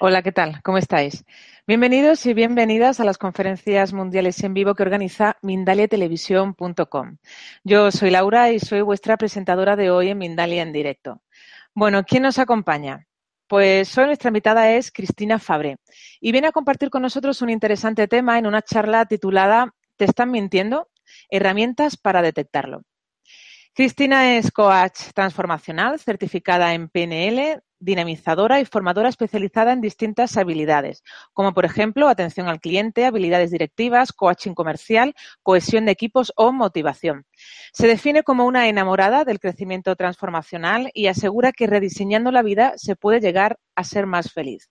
Hola, ¿qué tal? ¿Cómo estáis? Bienvenidos y bienvenidas a las conferencias mundiales en vivo que organiza mindaliatelevisión.com. Yo soy Laura y soy vuestra presentadora de hoy en Mindalia en directo. Bueno, ¿quién nos acompaña? Pues hoy nuestra invitada es Cristina Fabre y viene a compartir con nosotros un interesante tema en una charla titulada ¿Te están mintiendo? Herramientas para detectarlo. Cristina es coach transformacional, certificada en PNL, dinamizadora y formadora especializada en distintas habilidades, como por ejemplo atención al cliente, habilidades directivas, coaching comercial, cohesión de equipos o motivación. Se define como una enamorada del crecimiento transformacional y asegura que rediseñando la vida se puede llegar a ser más feliz.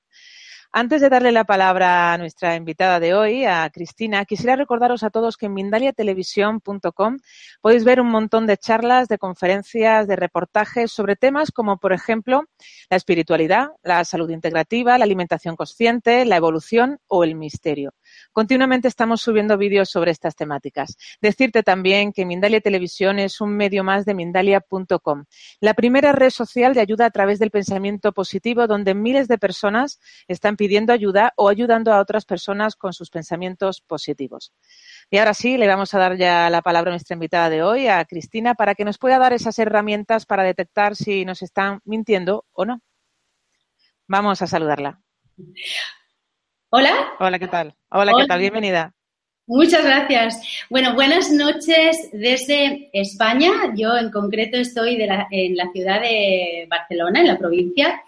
Antes de darle la palabra a nuestra invitada de hoy, a Cristina, quisiera recordaros a todos que en mindaliatelevisión.com podéis ver un montón de charlas, de conferencias, de reportajes sobre temas como, por ejemplo, la espiritualidad, la salud integrativa, la alimentación consciente, la evolución o el misterio. Continuamente estamos subiendo vídeos sobre estas temáticas. Decirte también que Mindalia Televisión es un medio más de Mindalia.com, la primera red social de ayuda a través del pensamiento positivo donde miles de personas están pidiendo ayuda o ayudando a otras personas con sus pensamientos positivos. Y ahora sí, le vamos a dar ya la palabra a nuestra invitada de hoy, a Cristina, para que nos pueda dar esas herramientas para detectar si nos están mintiendo o no. Vamos a saludarla. Hola. Hola, ¿qué tal? Hola, ¿qué tal? Bienvenida. Muchas gracias. Bueno, buenas noches desde España. Yo en concreto estoy en la ciudad de Barcelona, en la provincia.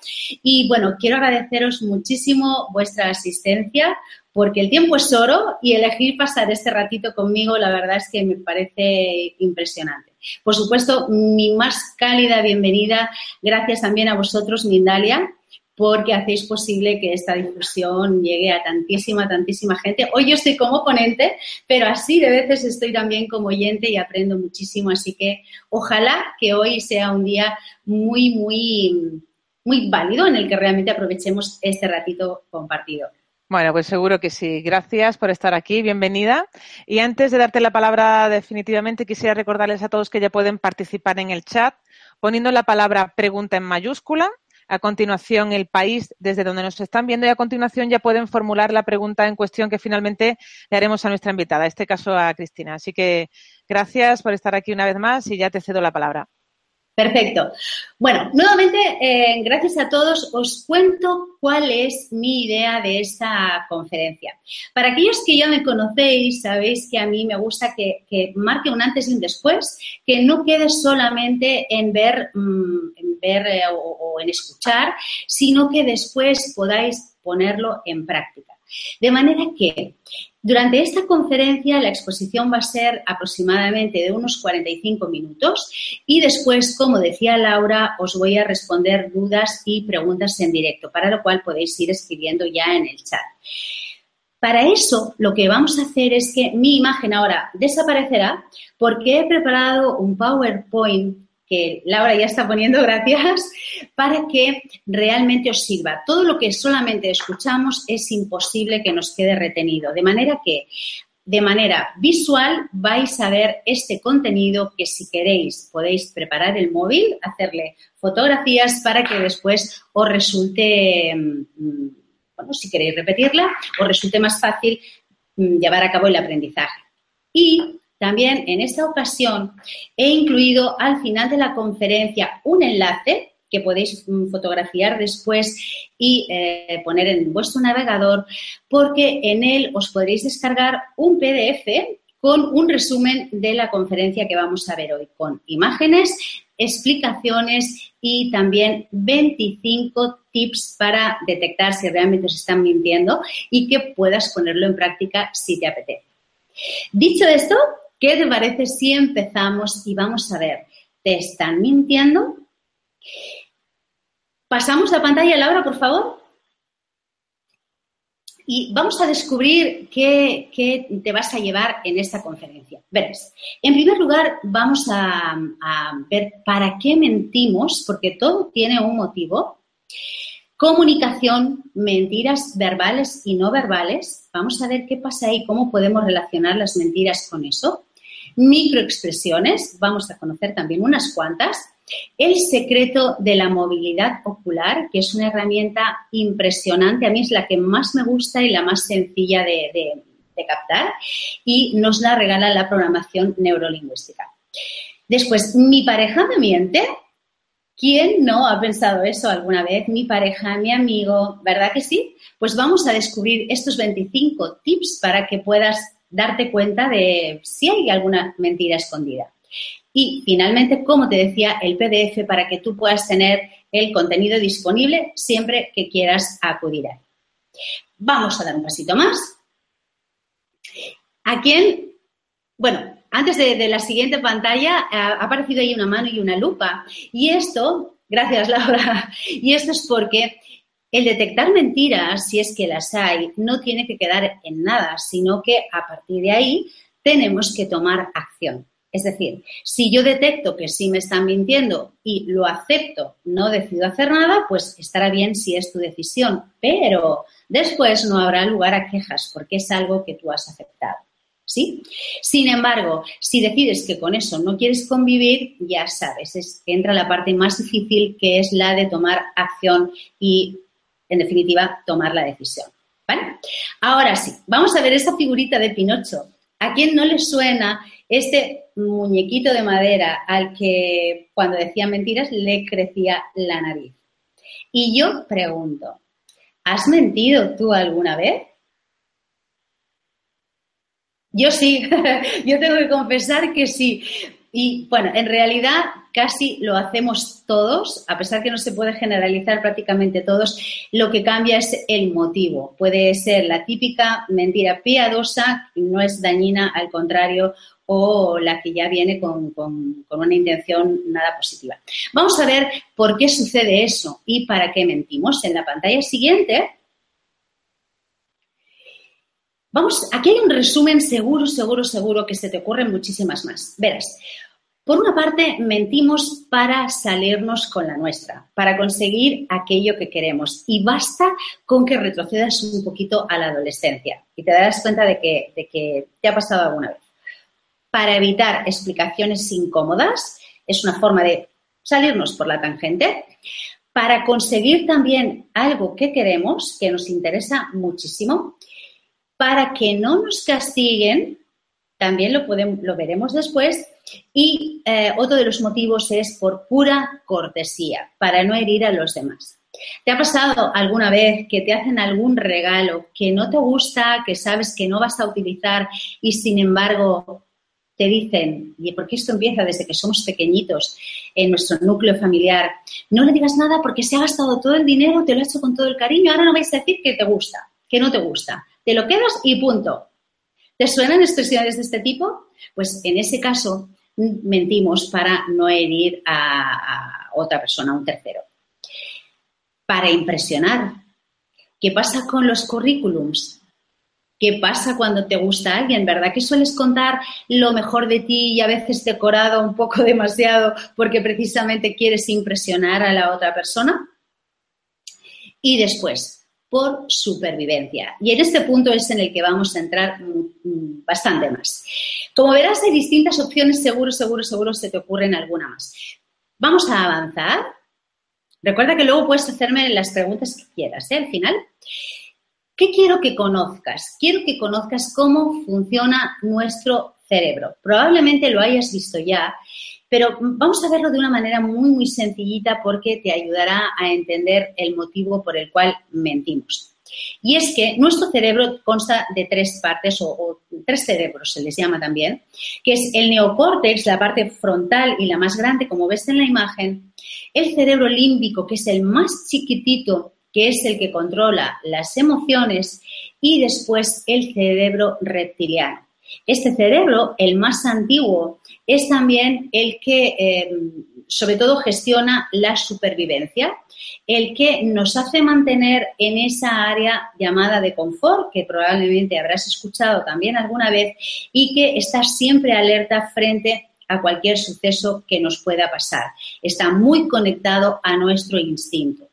Y bueno, quiero agradeceros muchísimo vuestra asistencia porque el tiempo es oro y elegir pasar este ratito conmigo, la verdad es que me parece impresionante. Por supuesto, mi más cálida bienvenida. Gracias también a vosotros, Mindalia, porque hacéis posible que esta difusión llegue a tantísima, tantísima gente. Hoy yo estoy como ponente, pero así de veces estoy también como oyente y aprendo muchísimo, así que ojalá que hoy sea un día muy, muy, muy válido en el que realmente aprovechemos este ratito compartido. Bueno, pues seguro que sí. Gracias por estar aquí. Bienvenida. Y antes de darte la palabra definitivamente, quisiera recordarles a todos que ya pueden participar en el chat poniendo la palabra pregunta en mayúscula a continuación el país desde donde nos están viendo y a continuación ya pueden formular la pregunta en cuestión que finalmente le haremos a nuestra invitada, en este caso a Cristina. Así que gracias por estar aquí una vez más y ya te cedo la palabra. Perfecto. Bueno, nuevamente, eh, gracias a todos, os cuento cuál es mi idea de esta conferencia. Para aquellos que ya me conocéis, sabéis que a mí me gusta que, marque un antes y un después, que no quede solamente en ver, mm, en ver eh, o en escuchar, sino que después podáis ponerlo en práctica. De manera que durante esta conferencia la exposición va a ser aproximadamente de unos 45 minutos y después, como decía Laura, os voy a responder dudas y preguntas en directo, para lo cual podéis ir escribiendo ya en el chat. Para eso, lo que vamos a hacer es que mi imagen ahora desaparecerá porque he preparado un PowerPoint que Laura ya está poniendo, gracias, para que realmente os sirva. Todo lo que solamente escuchamos es imposible que nos quede retenido. De manera que, de manera visual, vais a ver este contenido que si queréis podéis preparar el móvil, hacerle fotografías para que después os resulte, mm, bueno, si queréis repetirla, os resulte más fácil mm, llevar a cabo el aprendizaje. Y también en esta ocasión he incluido al final de la conferencia un enlace que podéis mm, fotografiar después y eh, poner en vuestro navegador, porque en él os podréis descargar un PDF con un resumen de la conferencia que vamos a ver hoy, con imágenes, explicaciones y también 25 tips para detectar si realmente os están mintiendo y que puedas ponerlo en práctica si te apetece. Dicho esto, ¿Qué te parece si empezamos y vamos a ver? ¿Te están mintiendo? Pasamos la pantalla, Laura, por favor. Y vamos a descubrir qué, te vas a llevar en esta conferencia. Veres, en primer lugar, vamos a ver para qué mentimos, porque todo tiene un motivo. Comunicación, mentiras verbales y no verbales. Vamos a ver qué pasa ahí, cómo podemos relacionar las mentiras con eso microexpresiones, vamos a conocer también unas cuantas, El secreto de la movilidad ocular, que es una herramienta impresionante, a mí es la que más me gusta y la más sencilla de, captar, y nos la regala la programación neurolingüística. Después, mi pareja me miente. ¿Quién no ha pensado eso alguna vez? Mi pareja, mi amigo, ¿verdad que sí? Pues vamos a descubrir estos 25 tips para que puedas darte cuenta de si hay alguna mentira escondida. Y finalmente, como te decía, el PDF para que tú puedas tener el contenido disponible siempre que quieras acudir a él. Vamos a dar un pasito más. ¿A quién? Bueno, antes de, la siguiente pantalla ha aparecido ahí una mano y una lupa. Y esto, gracias Laura, y esto es porque el detectar mentiras, si es que las hay, no tiene que quedar en nada, sino que a partir de ahí tenemos que tomar acción. Es decir, si yo detecto que sí me están mintiendo y lo acepto, no decido hacer nada, pues estará bien si es tu decisión, pero después no habrá lugar a quejas porque es algo que tú has aceptado. ¿Sí? Sin embargo, si decides que con eso no quieres convivir, ya sabes, es que entra la parte más difícil que es la de tomar acción y, en definitiva, tomar la decisión. Ahora sí, vamos a ver esa figurita de Pinocho. ¿A quién no le suena este muñequito de madera al que cuando decía mentiras le crecía la nariz. Y yo pregunto, ¿has mentido tú alguna vez? Yo sí, yo tengo que confesar que sí. Y bueno, en realidad casi lo hacemos todos, a pesar que no se puede generalizar prácticamente todos, lo que cambia es el motivo. Puede ser la típica mentira piadosa, no es dañina, al contrario, o la que ya viene con, una intención nada positiva. Vamos a ver por qué sucede eso y para qué mentimos. En la pantalla siguiente, vamos, aquí hay un resumen seguro, seguro, seguro que se te ocurren muchísimas más. Verás, por una parte, mentimos para salirnos con la nuestra, para conseguir aquello que queremos. Y basta con que retrocedas un poquito a la adolescencia y te darás cuenta de que, de que te ha pasado alguna vez para evitar explicaciones incómodas, es una forma de salirnos por la tangente, para conseguir también algo que queremos, que nos interesa muchísimo, para que no nos castiguen, también lo, podemos, lo veremos después, y eh, otro de los motivos es por pura cortesía, para no herir a los demás. ¿Te ha pasado alguna vez que te hacen algún regalo que no te gusta, que sabes que no vas a utilizar y sin embargo te dicen, y porque esto empieza desde que somos pequeñitos en nuestro núcleo familiar, no le digas nada porque se ha gastado todo el dinero, te lo ha hecho con todo el cariño, ahora no vais a decir que te gusta, que no te gusta. Te lo quedas y punto. ¿Te suenan expresiones de este tipo? Pues en ese caso mentimos para no herir a, otra persona, a un tercero. Para impresionar. ¿Qué pasa con los currículums? qué pasa cuando te gusta alguien, ¿verdad? Que sueles contar lo mejor de ti y a veces decorado un poco demasiado porque precisamente quieres impresionar a la otra persona. Y después, por supervivencia. Y en este punto es en el que vamos a entrar bastante más. Como verás, hay distintas opciones, seguro, seguro, seguro se te ocurren alguna más. Vamos a avanzar. Recuerda que luego puedes hacerme las preguntas que quieras, ¿eh? Al final. ¿Qué quiero que conozcas? Quiero que conozcas cómo funciona nuestro cerebro. Probablemente lo hayas visto ya, pero vamos a verlo de una manera muy, muy sencillita porque te ayudará a entender el motivo por el cual mentimos. Y es que nuestro cerebro consta de tres partes o, tres cerebros, se les llama también, que es el neocórtex, la parte frontal y la más grande, como ves en la imagen, el cerebro límbico, que es el más chiquitito que es el que controla las emociones, y después el cerebro reptiliano. Este cerebro, el más antiguo, es también el que eh, sobre todo gestiona la supervivencia, el que nos hace mantener en esa área llamada de confort, que probablemente habrás escuchado también alguna vez, y que está siempre alerta frente a cualquier suceso que nos pueda pasar. Está muy conectado a nuestro instinto.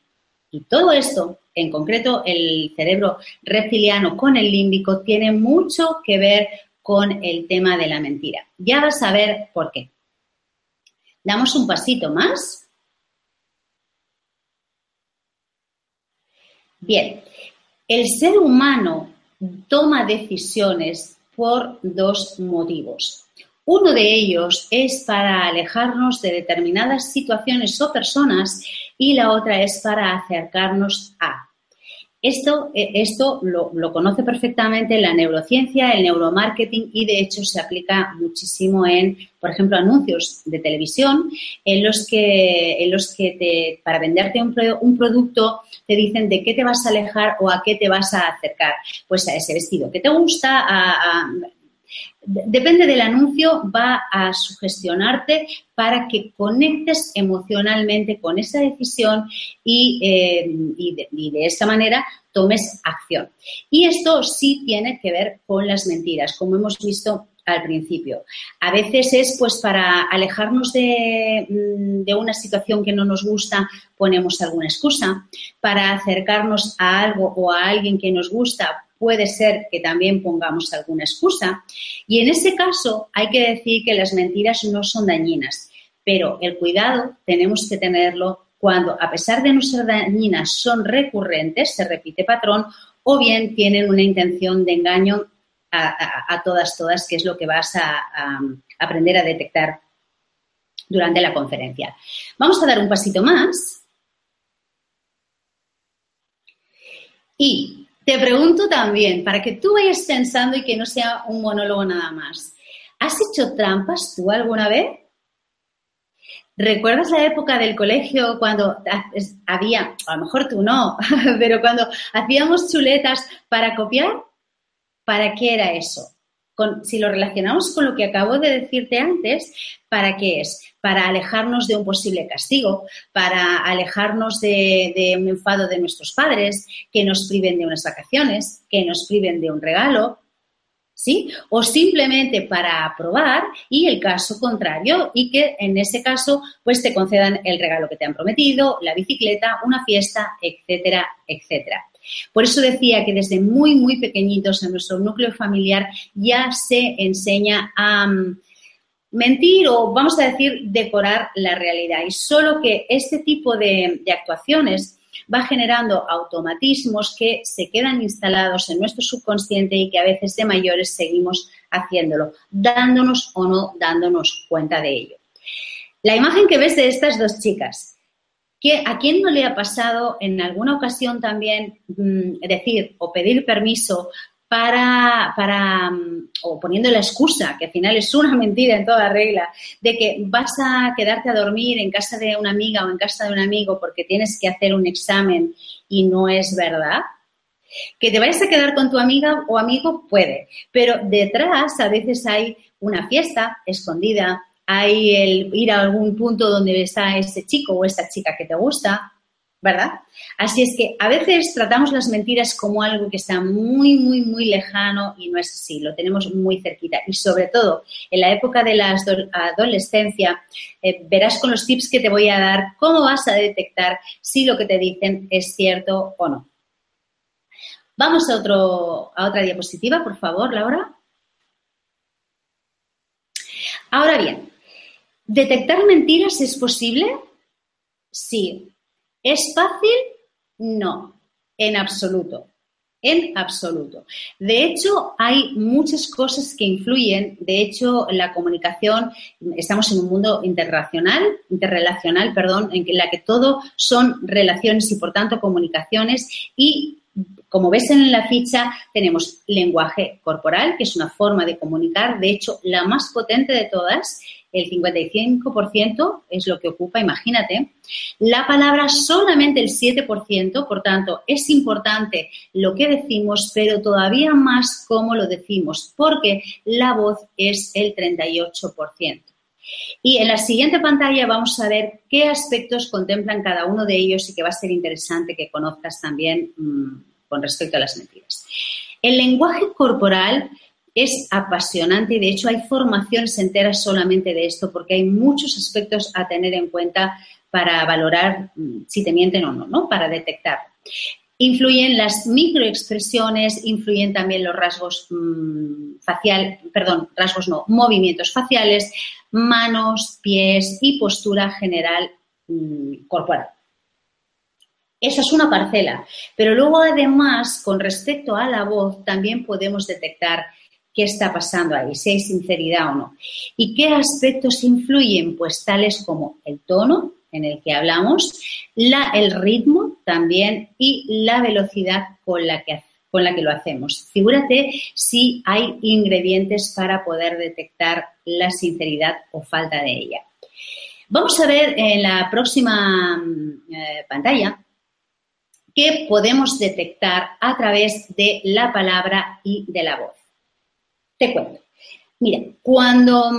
Y todo esto, en concreto el cerebro reptiliano con el límbico, tiene mucho que ver con el tema de la mentira. Ya vas a ver por qué. Damos un pasito más. Bien, el ser humano toma decisiones por dos motivos. Uno de ellos es para alejarnos de determinadas situaciones o personas y la otra es para acercarnos a. Esto, eh, esto lo, conoce perfectamente la neurociencia, el neuromarketing y de hecho se aplica muchísimo en, por ejemplo, anuncios de televisión en los que, en los que te, para venderte un, producto te dicen de qué te vas a alejar o a qué te vas a acercar. Pues a ese vestido que te gusta, a Depende del anuncio, va a sugestionarte para que conectes emocionalmente con esa decisión y, eh, de, esta manera tomes acción. Y esto sí tiene que ver con las mentiras, como hemos visto al principio. A veces es pues para alejarnos de, mm, de, una situación que no nos gusta, ponemos alguna excusa. Para acercarnos a algo o a alguien que nos gusta, puede ser que también pongamos alguna excusa. Y en ese caso hay que decir que las mentiras no son dañinas, pero el cuidado tenemos que tenerlo cuando, a pesar de no ser dañinas, son recurrentes, se repite patrón, o bien tienen una intención de engaño a, todas, todas, que es lo que vas a, a aprender a detectar durante la conferencia. Vamos a dar un pasito más. Y te pregunto también, para que tú vayas pensando y que no sea un monólogo nada más, ¿has hecho trampas tú alguna vez? ¿Recuerdas la época del colegio cuando había, a lo mejor tú no, pero cuando hacíamos chuletas para copiar? ¿Para qué era eso? Si lo relacionamos con lo que acabo de decirte antes, ¿para qué es? Para alejarnos de un posible castigo, para alejarnos de, un enfado de nuestros padres, que nos priven de unas vacaciones, que nos priven de un regalo, ¿sí? O simplemente para aprobar y el caso contrario y que en ese caso pues te concedan el regalo que te han prometido, la bicicleta, una fiesta, etcétera, etcétera. Por eso decía que desde muy, muy pequeñitos en nuestro núcleo familiar ya se enseña a mm, mentir o, vamos a decir, decorar la realidad. Y solo que este tipo de, actuaciones va generando automatismos que se quedan instalados en nuestro subconsciente y que a veces de mayores seguimos haciéndolo, dándonos o no dándonos cuenta de ello. La imagen que ves de estas dos chicas, ¿A quién no le ha pasado en alguna ocasión también mm, decir o pedir permiso para, para, mm, o poniendo la excusa, que al final es una mentira en toda regla, de que vas a quedarte a dormir en casa de una amiga o en casa de un amigo porque tienes que hacer un examen y no es verdad? Que te vayas a quedar con tu amiga o amigo puede, pero detrás a veces hay una fiesta escondida, hay el ir a algún punto donde está ese chico o esta chica que te gusta, ¿verdad? Así es que a veces tratamos las mentiras como algo que está muy, muy, muy lejano y no es así, lo tenemos muy cerquita. Y sobre todo, en la época de la adolescencia, eh, verás con los tips que te voy a dar cómo vas a detectar si lo que te dicen es cierto o no. Vamos a, otro, a otra diapositiva, por favor, Laura. Ahora bien, ¿Detectar mentiras es posible? Sí. ¿Es fácil? No, en absoluto. En absoluto. De hecho, hay muchas cosas que influyen. De hecho, la comunicación, estamos en un mundo interrelacional, interrelacional, perdón, en la que todo son relaciones y por tanto comunicaciones y como ves en la ficha, tenemos lenguaje corporal, que es una forma de comunicar, de hecho, la más potente de todas, el 55% es lo que ocupa, imagínate. La palabra solamente el 7%, por tanto, es importante lo que decimos, pero todavía más cómo lo decimos, porque la voz es el 38%. Y en la siguiente pantalla vamos a ver qué aspectos contemplan cada uno de ellos y que va a ser interesante que conozcas también mm, con respecto a las mentiras. El lenguaje corporal es apasionante y de hecho hay formaciones enteras solamente de esto porque hay muchos aspectos a tener en cuenta para valorar mm, si te mienten o no, ¿no? Para detectar. Influyen las microexpresiones, influyen también los rasgos mm, facial, perdón, rasgos no, movimientos faciales, manos, pies y postura general mm, corporal. Esa es una parcela, pero luego además, con respecto a la voz, también podemos detectar qué está pasando ahí, si hay sinceridad o no. ¿Y qué aspectos influyen? Pues tales como el tono en el que hablamos, la, el ritmo también y la velocidad con la que con la que lo hacemos. Figúrate si hay ingredientes para poder detectar la sinceridad o falta de ella. Vamos a ver en la próxima eh, pantalla qué podemos detectar a través de la palabra y de la voz. Te cuento. Mira, cuando,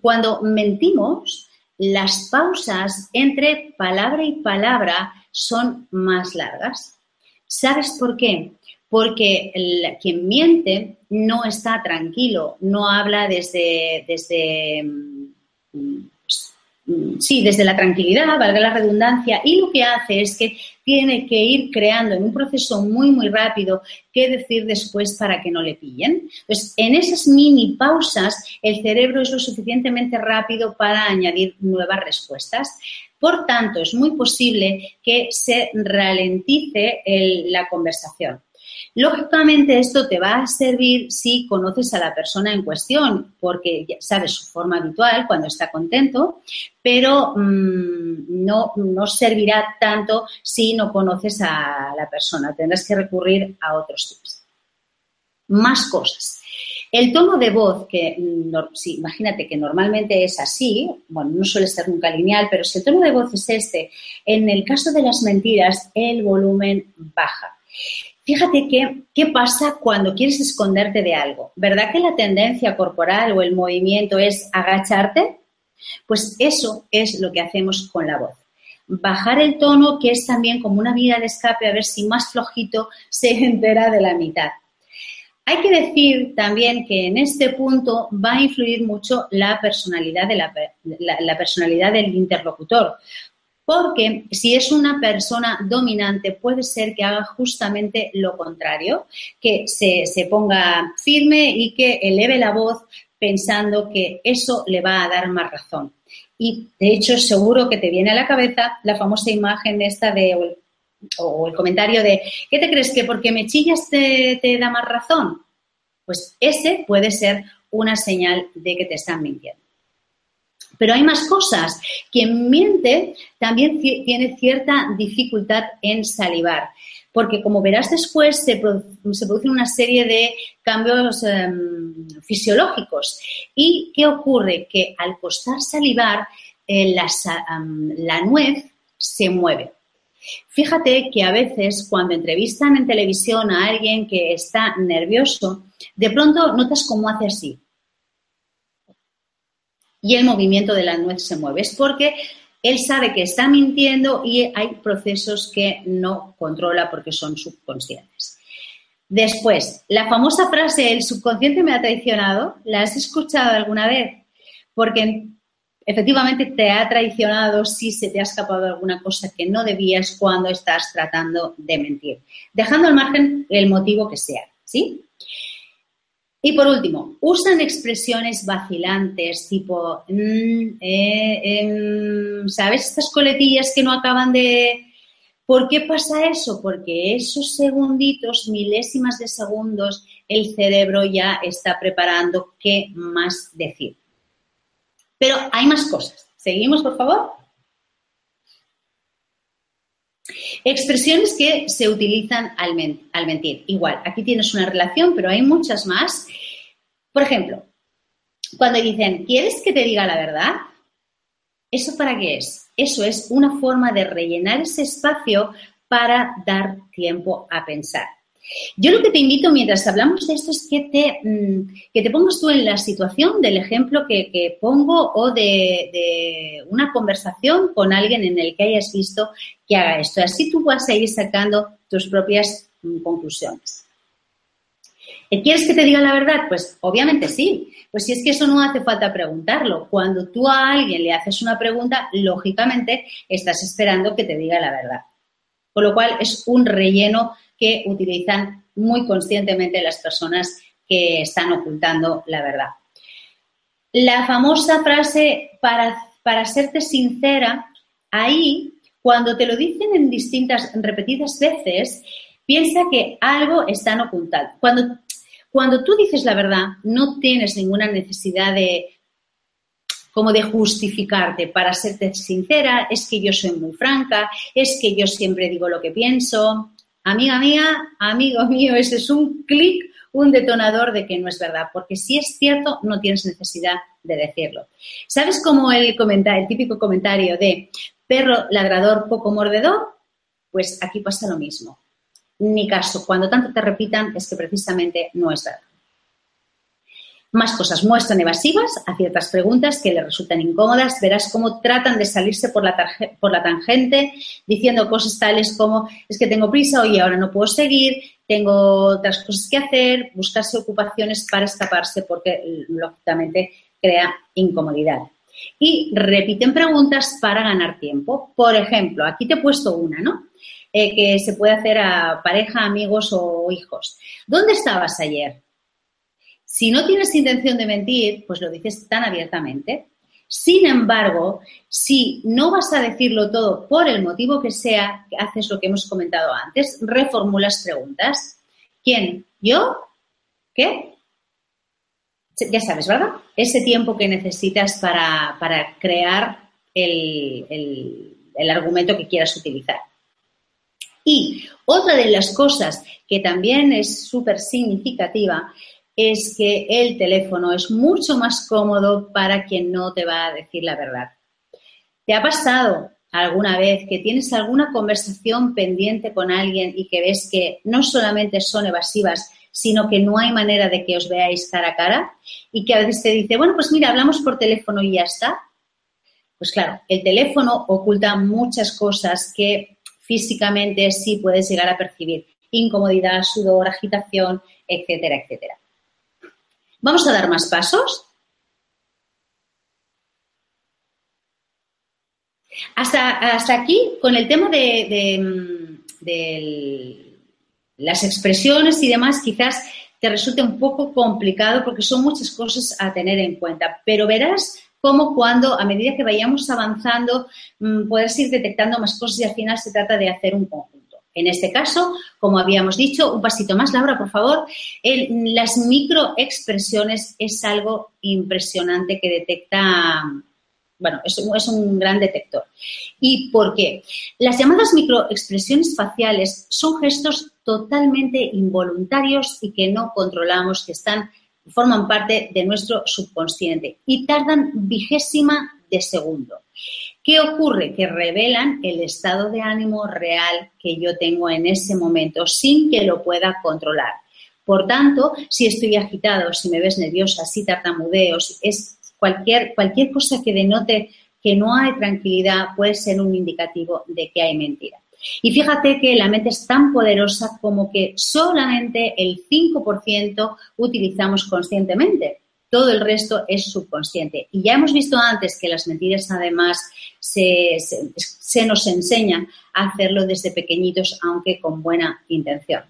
cuando mentimos, las pausas entre palabra y palabra son más largas. ¿Sabes por qué? Porque quien miente no está tranquilo, no habla desde, desde mm, Mm, sí, desde la tranquilidad, valga la redundancia, y lo que hace es que tiene que ir creando en un proceso muy, muy rápido qué decir después para que no le pillen. Entonces, en esas mini pausas, el cerebro es lo suficientemente rápido para añadir nuevas respuestas. Por tanto, es muy posible que se ralentice la conversación. Lógicamente esto te va a servir si conoces a la persona en cuestión, porque sabes su forma habitual cuando está contento, pero mm, no, no servirá tanto si no conoces a la persona. Tendrás que recurrir a otros tips. Más cosas. El tono de voz, que imagínate que normalmente es así, bueno, no suele ser nunca lineal, pero si el tono de voz es este, en el caso de las mentiras, el volumen baja. Fíjate qué pasa cuando quieres esconderte de algo. ¿Verdad que la tendencia corporal o el movimiento es agacharte? Pues eso es lo que hacemos con la voz. Bajar el tono, que es también como una vía de escape, a ver si más flojito se entera de la mitad. Hay que decir también que en este punto va a influir mucho la personalidad, de la personalidad del interlocutor, porque si es una persona dominante puede ser que haga justamente lo contrario, que se, ponga firme y que eleve la voz pensando que eso le va a dar más razón. Y de hecho seguro que te viene a la cabeza la famosa imagen esta de, o el, comentario de, ¿qué te crees que porque me chillas te, te da más razón? Pues ese puede ser una señal de que te están mintiendo. Pero hay más cosas. Quien miente también tiene cierta dificultad en salivar, porque como verás después se, producen una serie de cambios em, fisiológicos. ¿Y qué ocurre? Que al costar salivar, eh, la nuez se mueve. Fíjate que a veces cuando entrevistan en televisión a alguien que está nervioso, de pronto notas cómo hace así y el movimiento de la nuez se mueve. Es porque él sabe que está mintiendo y hay procesos que no controla porque son subconscientes. Después, la famosa frase, el subconsciente me ha traicionado, ¿la has escuchado alguna vez? Porque efectivamente te ha traicionado si se te ha escapado alguna cosa que no debías cuando estás tratando de mentir, dejando al margen el motivo que sea, ¿sí? Y por último, usan expresiones vacilantes tipo, mm, eh, em, ¿sabes? Estas coletillas que no acaban de... ¿Por qué pasa eso? Porque esos segunditos, milésimas de segundos, el cerebro ya está preparando qué más decir. Pero hay más cosas. ¿Seguimos, por favor? Expresiones que se utilizan al, mentir. Igual, aquí tienes una relación, pero hay muchas más. Por ejemplo, cuando dicen, ¿quieres que te diga la verdad? ¿Eso para qué es? Eso es una forma de rellenar ese espacio para dar tiempo a pensar. Yo lo que te invito mientras hablamos de esto es que te, mm, que te pongas tú en la situación del ejemplo que, pongo o de, una conversación con alguien en el que hayas visto que haga esto. Así tú vas a ir sacando tus propias mm, conclusiones. ¿Quieres que te diga la verdad? Pues obviamente sí. Pues si es que eso no hace falta preguntarlo. Cuando tú a alguien le haces una pregunta, lógicamente estás esperando que te diga la verdad. Con lo cual es un relleno que utilizan muy conscientemente las personas que están ocultando la verdad. La famosa frase para, para serte sincera, ahí, cuando te lo dicen en distintas, repetidas veces, piensa que algo están ocultando. Cuando, cuando tú dices la verdad, no tienes ninguna necesidad de como de justificarte para serte sincera, es que yo soy muy franca, es que yo siempre digo lo que pienso. Amiga mía, amigo mío, ese es un clic, un detonador de que no es verdad, porque si es cierto, no tienes necesidad de decirlo. ¿Sabes cómo el, el típico comentario de perro ladrador, poco mordedor? Pues aquí pasa lo mismo. Ni caso, cuando tanto te repitan es que precisamente no es verdad. Más cosas muestran evasivas a ciertas preguntas que le resultan incómodas. Verás cómo tratan de salirse por la, por la tangente diciendo cosas tales como es que tengo prisa, y ahora no puedo seguir, tengo otras cosas que hacer, buscarse ocupaciones para escaparse porque lógicamente crea incomodidad. Y repiten preguntas para ganar tiempo. Por ejemplo, aquí te he puesto una, ¿no? Eh, que se puede hacer a pareja, amigos o hijos. ¿Dónde estabas ayer? Si no tienes intención de mentir, pues lo dices tan abiertamente. Sin embargo, si no vas a decirlo todo por el motivo que sea, haces lo que hemos comentado antes, reformulas preguntas. ¿Quién? ¿Yo? ¿Qué? Ya sabes, ¿verdad? Ese tiempo que necesitas para, crear el, el argumento que quieras utilizar. Y otra de las cosas que también es súper significativa es que el teléfono es mucho más cómodo para quien no te va a decir la verdad. ¿Te ha pasado alguna vez que tienes alguna conversación pendiente con alguien y que ves que no solamente son evasivas, sino que no hay manera de que os veáis cara a cara y que a veces te dice, bueno, pues mira, hablamos por teléfono y ya está? Pues claro, el teléfono oculta muchas cosas que físicamente sí puedes llegar a percibir. Incomodidad, sudor, agitación, etcétera, etcétera. Vamos a dar más pasos. Hasta, hasta aquí, con el tema de, las expresiones y demás, quizás te resulte un poco complicado porque son muchas cosas a tener en cuenta, pero verás cómo cuando, a medida que vayamos avanzando, mm, puedes ir detectando más cosas y al final se trata de hacer un conjunto. En este caso, como habíamos dicho, un pasito más, Laura, por favor, las microexpresiones es algo impresionante que detecta, bueno, es, es un gran detector. ¿Y por qué? Las llamadas microexpresiones faciales son gestos totalmente involuntarios y que no controlamos, que están forman parte de nuestro subconsciente y tardan vigésima de segundo. ¿Qué ocurre? Que revelan el estado de ánimo real que yo tengo en ese momento sin que lo pueda controlar. Por tanto, si estoy agitado, si me ves nerviosa, si tartamudeo, es cualquier, cualquier cosa que denote que no hay tranquilidad puede ser un indicativo de que hay mentira. Y fíjate que la mente es tan poderosa como que solamente el 5% utilizamos conscientemente todo el resto es subconsciente. Y ya hemos visto antes que las mentiras además se, nos enseñan a hacerlo desde pequeñitos, aunque con buena intención.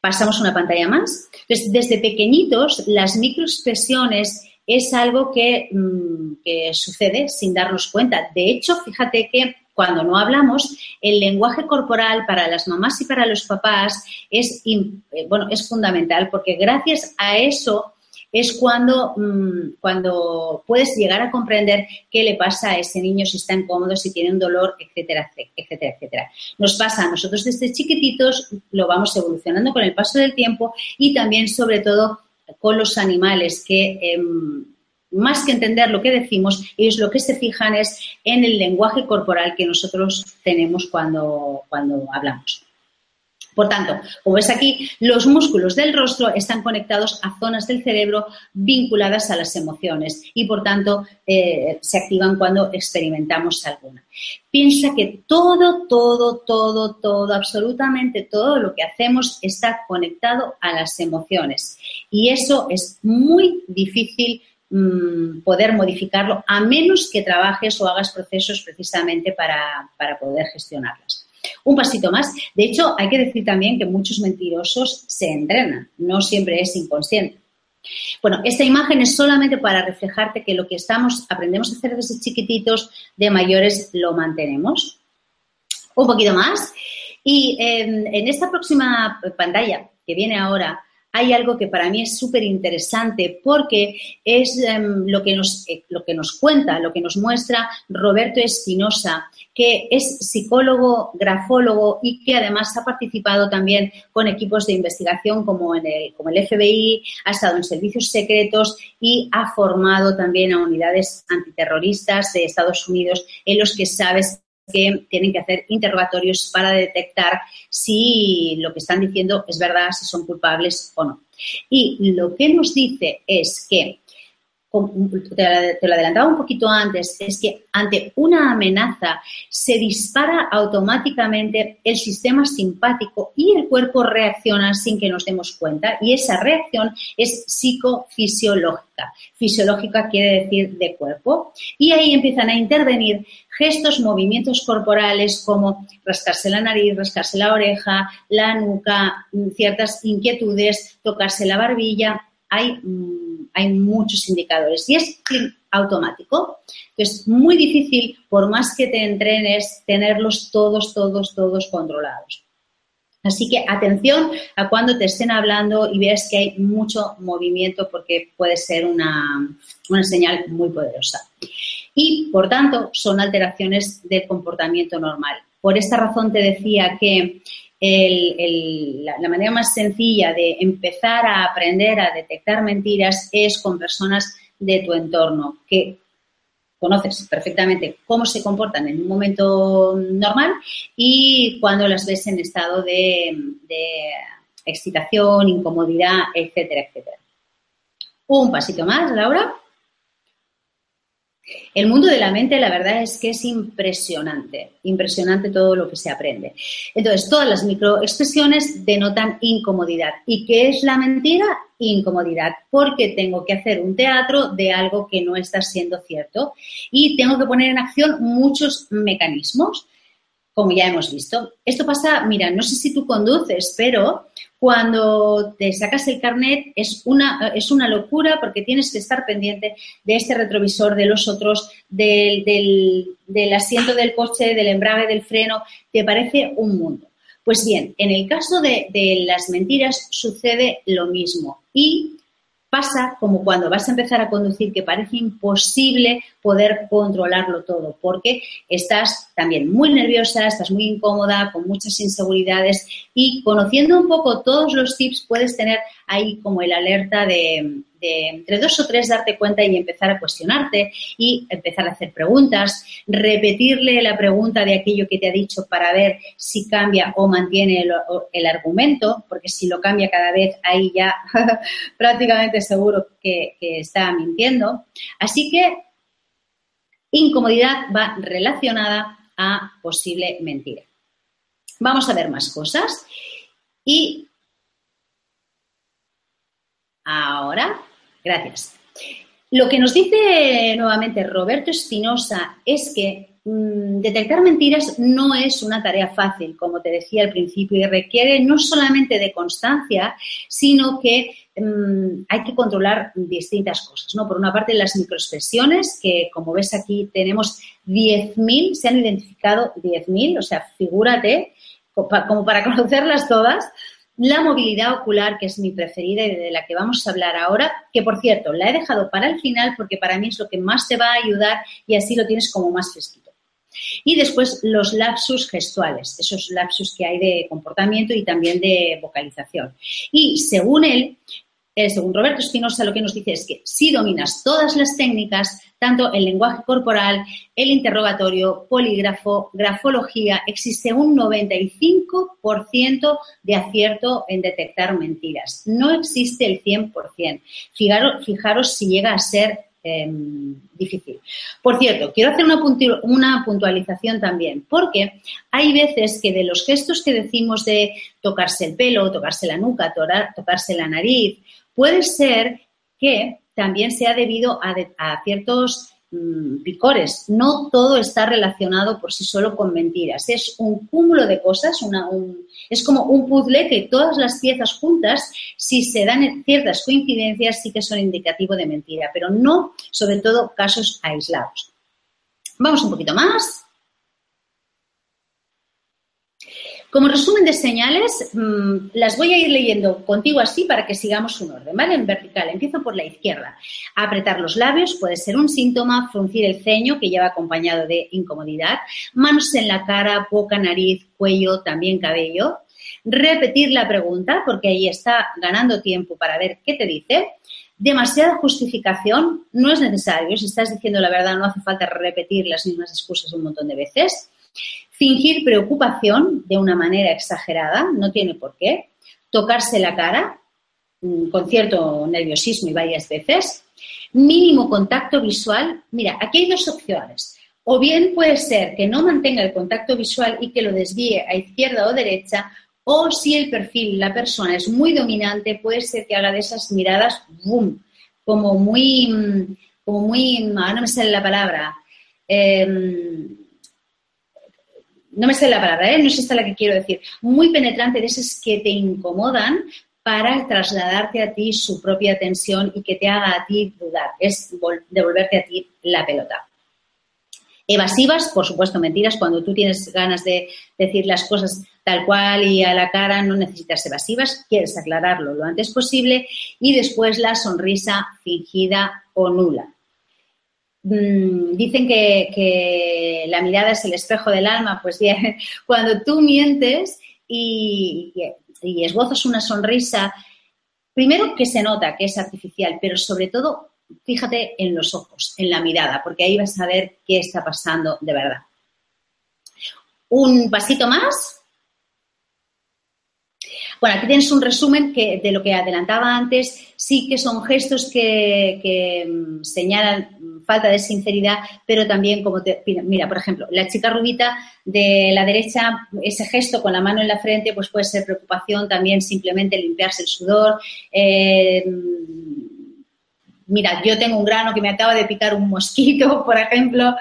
Pasamos una pantalla más. desde pequeñitos, las microexpresiones es algo que, mm, que, sucede sin darnos cuenta. De hecho, fíjate que cuando no hablamos, el lenguaje corporal para las mamás y para los papás es, eh, bueno, es fundamental porque gracias a eso es cuando, mm, cuando puedes llegar a comprender qué le pasa a ese niño, si está incómodo, si tiene un dolor, etcétera, etcétera, etcétera. Nos pasa a nosotros desde chiquititos, lo vamos evolucionando con el paso del tiempo y también, sobre todo, con los animales que... Em, más que entender lo que decimos, ellos lo que se fijan es en el lenguaje corporal que nosotros tenemos cuando, cuando hablamos. Por tanto, como ves aquí, los músculos del rostro están conectados a zonas del cerebro vinculadas a las emociones y, por tanto, eh, se activan cuando experimentamos alguna. Piensa que todo, todo, todo, todo, absolutamente todo lo que hacemos está conectado a las emociones y eso es muy difícil mm, poder modificarlo a menos que trabajes o hagas procesos precisamente para poder gestionarlas. Un pasito más. De hecho, hay que decir también que muchos mentirosos se entrenan, no siempre es inconsciente. Bueno, esta imagen es solamente para reflejarte que lo que estamos, aprendemos a hacer desde chiquititos, de mayores lo mantenemos. Un poquito más. Y em, en esta próxima pantalla que viene ahora, hay algo que para mí es súper interesante porque es em, lo, que nos, eh, lo que nos cuenta, lo que nos muestra Roberto Espinosa, que es psicólogo, grafólogo y que además ha participado también con equipos de investigación como, en el, como el FBI, ha estado en servicios secretos y ha formado también a unidades antiterroristas de Estados Unidos en los que sabes que tienen que hacer interrogatorios para detectar si lo que están diciendo es verdad, si son culpables o no. Y lo que nos dice es que te lo adelantaba un poquito antes, es que ante una amenaza se dispara automáticamente el sistema simpático y el cuerpo reacciona sin que nos demos cuenta y esa reacción es psicofisiológica. Fisiológica quiere decir de cuerpo y ahí empiezan a intervenir gestos, movimientos corporales como rascarse la nariz, rascarse la oreja, la nuca, ciertas inquietudes, tocarse la barbilla, hay, mm, hay muchos indicadores y es automático. Es muy difícil, por más que te entrenes, tenerlos todos, todos, todos controlados. Así que atención a cuando te estén hablando y veas que hay mucho movimiento porque puede ser una, una señal muy poderosa. Y, por tanto, son alteraciones del comportamiento normal. Por esta razón te decía que la, manera más sencilla de empezar a aprender a detectar mentiras es con personas de tu entorno que conoces perfectamente cómo se comportan en un momento normal y cuando las ves en estado de, de excitación, incomodidad, etcétera, etcétera. Un pasito más, Laura. El mundo de la mente, la verdad es que es impresionante, impresionante todo lo que se aprende. Entonces, todas las microexpresiones denotan incomodidad. ¿Y qué es la mentira? Incomodidad, porque tengo que hacer un teatro de algo que no está siendo cierto y tengo que poner en acción muchos mecanismos como ya hemos visto. Esto pasa, mira, no sé si tú conduces, pero cuando te sacas el carnet es una, es una locura porque tienes que estar pendiente de este retrovisor, de los otros, del, del, asiento del coche, del embrague, del freno. Te parece un mundo. Pues bien, en el caso de, de las mentiras sucede lo mismo. Y pasa como cuando vas a empezar a conducir que parece imposible poder controlarlo todo porque estás también muy nerviosa, estás muy incómoda, con muchas inseguridades y conociendo un poco todos los tips puedes tener ahí como el alerta de, entre dos o tres darte cuenta y empezar a cuestionarte y empezar a hacer preguntas, repetirle la pregunta de aquello que te ha dicho para ver si cambia o mantiene el, argumento, porque si lo cambia cada vez, ahí ya prácticamente seguro que, que está mintiendo. Así que incomodidad va relacionada a posible mentira. Vamos a ver más cosas. Y ahora Gracias. Lo que nos dice nuevamente Roberto Espinosa es que mm, detectar mentiras no es una tarea fácil, como te decía al principio, y requiere no solamente de constancia, sino que mm, hay que controlar distintas cosas. ¿no? Por una parte, las microexpresiones, que como ves aquí tenemos 10.000, se han identificado 10.000, o sea, figúrate, como para conocerlas todas, la movilidad ocular, que es mi preferida y de la que vamos a hablar ahora, que por cierto, la he dejado para el final porque para mí es lo que más te va a ayudar y así lo tienes como más fresquito. Y después los lapsus gestuales, esos lapsus que hay de comportamiento y también de vocalización. Y según él, eh, según Roberto Espinosa, lo que nos dice es que si dominas todas las técnicas, tanto el lenguaje corporal, el interrogatorio, polígrafo, grafología, existe un 95% de acierto en detectar mentiras. No existe el 100%. Fijaros, fijaros si llega a ser em, difícil. Por cierto, quiero hacer una, una, puntualización también, porque hay veces que de los gestos que decimos de tocarse el pelo, tocarse la nuca, tocarse la nariz Puede ser que también sea debido a, ciertos mm, picores. No todo está relacionado por sí solo con mentiras. Es un cúmulo de cosas, es como un puzzle que todas las piezas juntas, si se dan ciertas coincidencias, sí que son indicativo de mentira, pero no sobre todo casos aislados. Vamos un poquito más. Como resumen de señales, mm, las voy a ir leyendo contigo así para que sigamos un orden, ¿vale? En vertical. Empiezo por la izquierda. Apretar los labios puede ser un síntoma, fruncir el ceño, que lleva acompañado de incomodidad, manos en la cara, boca, nariz, cuello, también cabello. Repetir la pregunta, porque ahí está ganando tiempo para ver qué te dice. Demasiada justificación no es necesario. Si estás diciendo la verdad, no hace falta repetir las mismas excusas un montón de veces. Fingir preocupación de una manera exagerada, no tiene por qué. Tocarse la cara mm, con cierto nerviosismo y varias veces. Mínimo contacto visual. Mira, aquí hay dos opciones. O bien puede ser que no mantenga el contacto visual y que lo desvíe a izquierda o derecha, o si el perfil, la persona es muy dominante, puede ser que haga de esas miradas, boom, como muy, mm, como muy, ahora no me sale la palabra, em, no me sé la palabra, ¿eh? no es esta la que quiero decir, muy penetrante de esas que te incomodan para trasladarte a ti su propia atención y que te haga a ti dudar, es devolverte a ti la pelota. Evasivas, por supuesto, mentiras. Cuando tú tienes ganas de decir las cosas tal cual y a la cara, no necesitas evasivas, quieres aclararlo lo antes posible. Y después la sonrisa fingida o nula. Mm, dicen que, la mirada es el espejo del alma, pues bien, cuando tú mientes y, y, esbozas una sonrisa, primero que se nota que es artificial, pero sobre todo fíjate en los ojos, en la mirada, porque ahí vas a ver qué está pasando de verdad. Un pasito más. Bueno, aquí tienes un resumen que, de lo que adelantaba antes. Sí que son gestos que mm, señalan falta de sinceridad, pero también como te, mira, por ejemplo, la chica rubita de la derecha, ese gesto con la mano en la frente, pues puede ser preocupación, también simplemente limpiarse el sudor. Eh, mira, yo tengo un grano que me acaba de picar un mosquito, por ejemplo,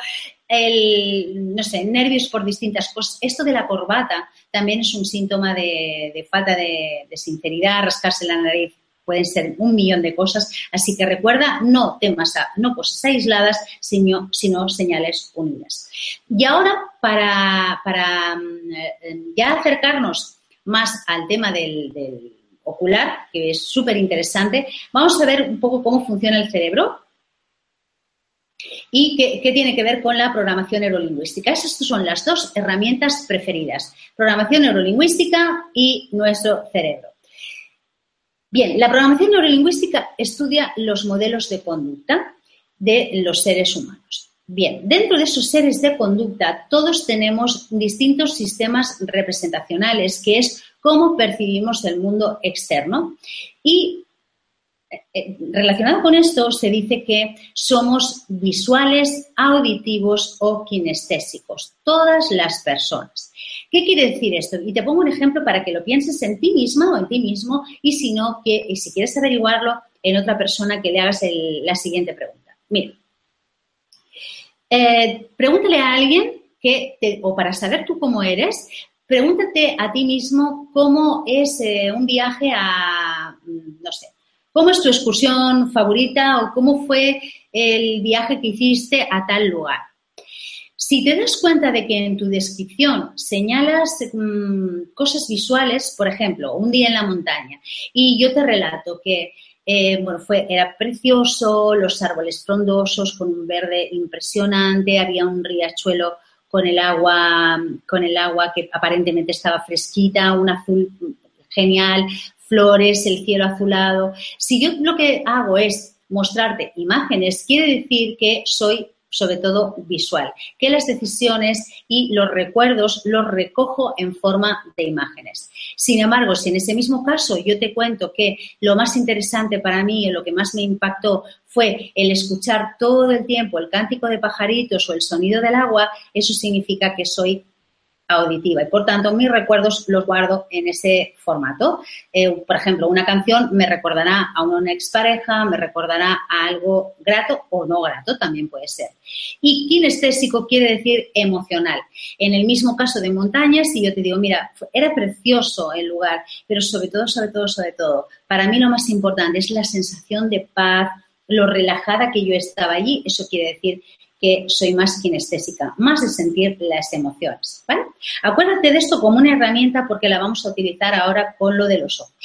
el, no sé, nervios por distintas cosas. Esto de la corbata también es un síntoma de, falta de, sinceridad, rascarse la nariz pueden ser un millón de cosas. Así que recuerda, no temas, a, no cosas aisladas, sino, señales unidas. Y ahora, para, para mm, ya acercarnos más al tema del, ocular, que es súper interesante, vamos a ver un poco cómo funciona el cerebro y qué, qué, tiene que ver con la programación neurolingüística. Esas son las dos herramientas preferidas, programación neurolingüística y nuestro cerebro. Bien, la programación neurolingüística estudia los modelos de conducta de los seres humanos. Bien, dentro de esos seres de conducta todos tenemos distintos sistemas representacionales, que es cómo percibimos el mundo externo. Y eh, eh, relacionado con esto se dice que somos visuales, auditivos o kinestésicos, todas las personas. ¿Qué quiere decir esto? Y te pongo un ejemplo para que lo pienses en ti misma o en ti mismo y si no, que, si quieres averiguarlo, en otra persona que le hagas la siguiente pregunta. Mira, eh, pregúntale a alguien que, o para saber tú cómo eres, pregúntate a ti mismo cómo es eh, un viaje a, no sé, cómo es tu excursión favorita o cómo fue el viaje que hiciste a tal lugar. Si te das cuenta de que en tu descripción señalas mm, cosas visuales, por ejemplo, un día en la montaña, y yo te relato que eh, bueno, fue, era precioso, los árboles frondosos con un verde impresionante, había un riachuelo con el agua, con el agua que aparentemente estaba fresquita, un azul genial, flores, el cielo azulado. Si yo lo que hago es mostrarte imágenes, quiere decir que soy sobre todo visual, que las decisiones y los recuerdos los recojo en forma de imágenes. Sin embargo, si en ese mismo caso yo te cuento que lo más interesante para mí lo que más me impactó fue el escuchar todo el tiempo el cántico de pajaritos o el sonido del agua, eso significa que soy auditiva y por tanto mis recuerdos los guardo en ese formato. Eh, por ejemplo, una canción me recordará a una expareja, me recordará a algo grato o no grato, también puede ser. Y kinestésico quiere decir emocional. En el mismo caso de montañas, si yo te digo, mira, era precioso el lugar, pero sobre todo, sobre todo, sobre todo, para mí lo más importante es la sensación de paz, lo relajada que yo estaba allí, eso quiere decir que soy más kinestésica, más de sentir las emociones. Acuérdate de esto como una herramienta porque la vamos a utilizar ahora con lo de los ojos.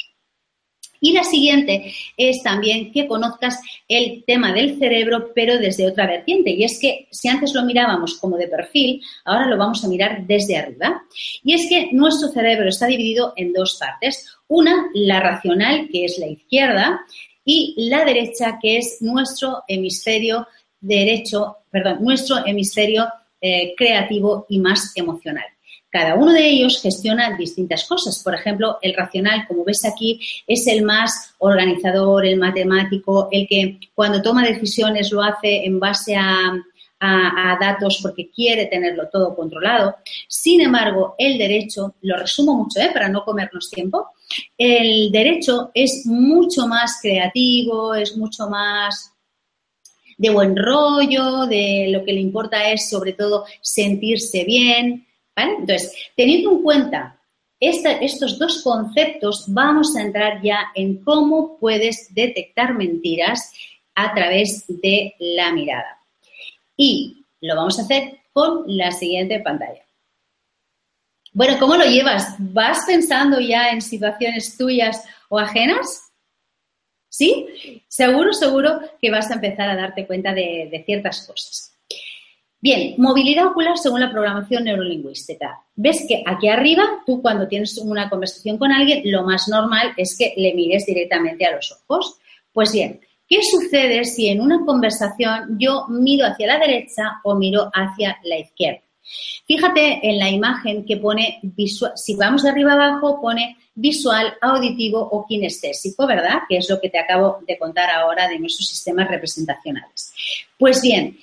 Y la siguiente es también que conozcas el tema del cerebro, pero desde otra vertiente. Y es que si antes lo mirábamos como de perfil, ahora lo vamos a mirar desde arriba. Y es que nuestro cerebro está dividido en dos partes. Una, la racional, que es la izquierda, y la derecha, que es nuestro hemisferio derecho, perdón, nuestro hemisferio eh, creativo y más emocional. Cada uno de ellos gestiona distintas cosas. Por ejemplo, el racional, como ves aquí, es el más organizador, el matemático, el que cuando toma decisiones lo hace en base a, datos porque quiere tenerlo todo controlado. Sin embargo, el derecho, lo resumo mucho ¿eh? para no comernos tiempo, el derecho es mucho más creativo, es mucho más de buen rollo, de lo que le importa es sobre todo sentirse bien. Entonces, teniendo en cuenta estos dos conceptos, vamos a entrar ya en cómo puedes detectar mentiras a través de la mirada. Y lo vamos a hacer con la siguiente pantalla. Bueno, ¿cómo lo llevas? ¿Vas pensando ya en situaciones tuyas o ajenas? ¿Sí? Seguro, seguro que vas a empezar a darte cuenta de, ciertas cosas. Bien, movilidad ocular según la programación neurolingüística. Ves que aquí arriba, tú cuando tienes una conversación con alguien, lo más normal es que le mires directamente a los ojos. Pues bien, ¿qué sucede si en una conversación yo miro hacia la derecha o miro hacia la izquierda? Fíjate en la imagen que pone visual, si vamos de arriba abajo, pone visual, auditivo o kinestésico, ¿verdad? Que es lo que te acabo de contar ahora de nuestros sistemas representacionales. Pues bien,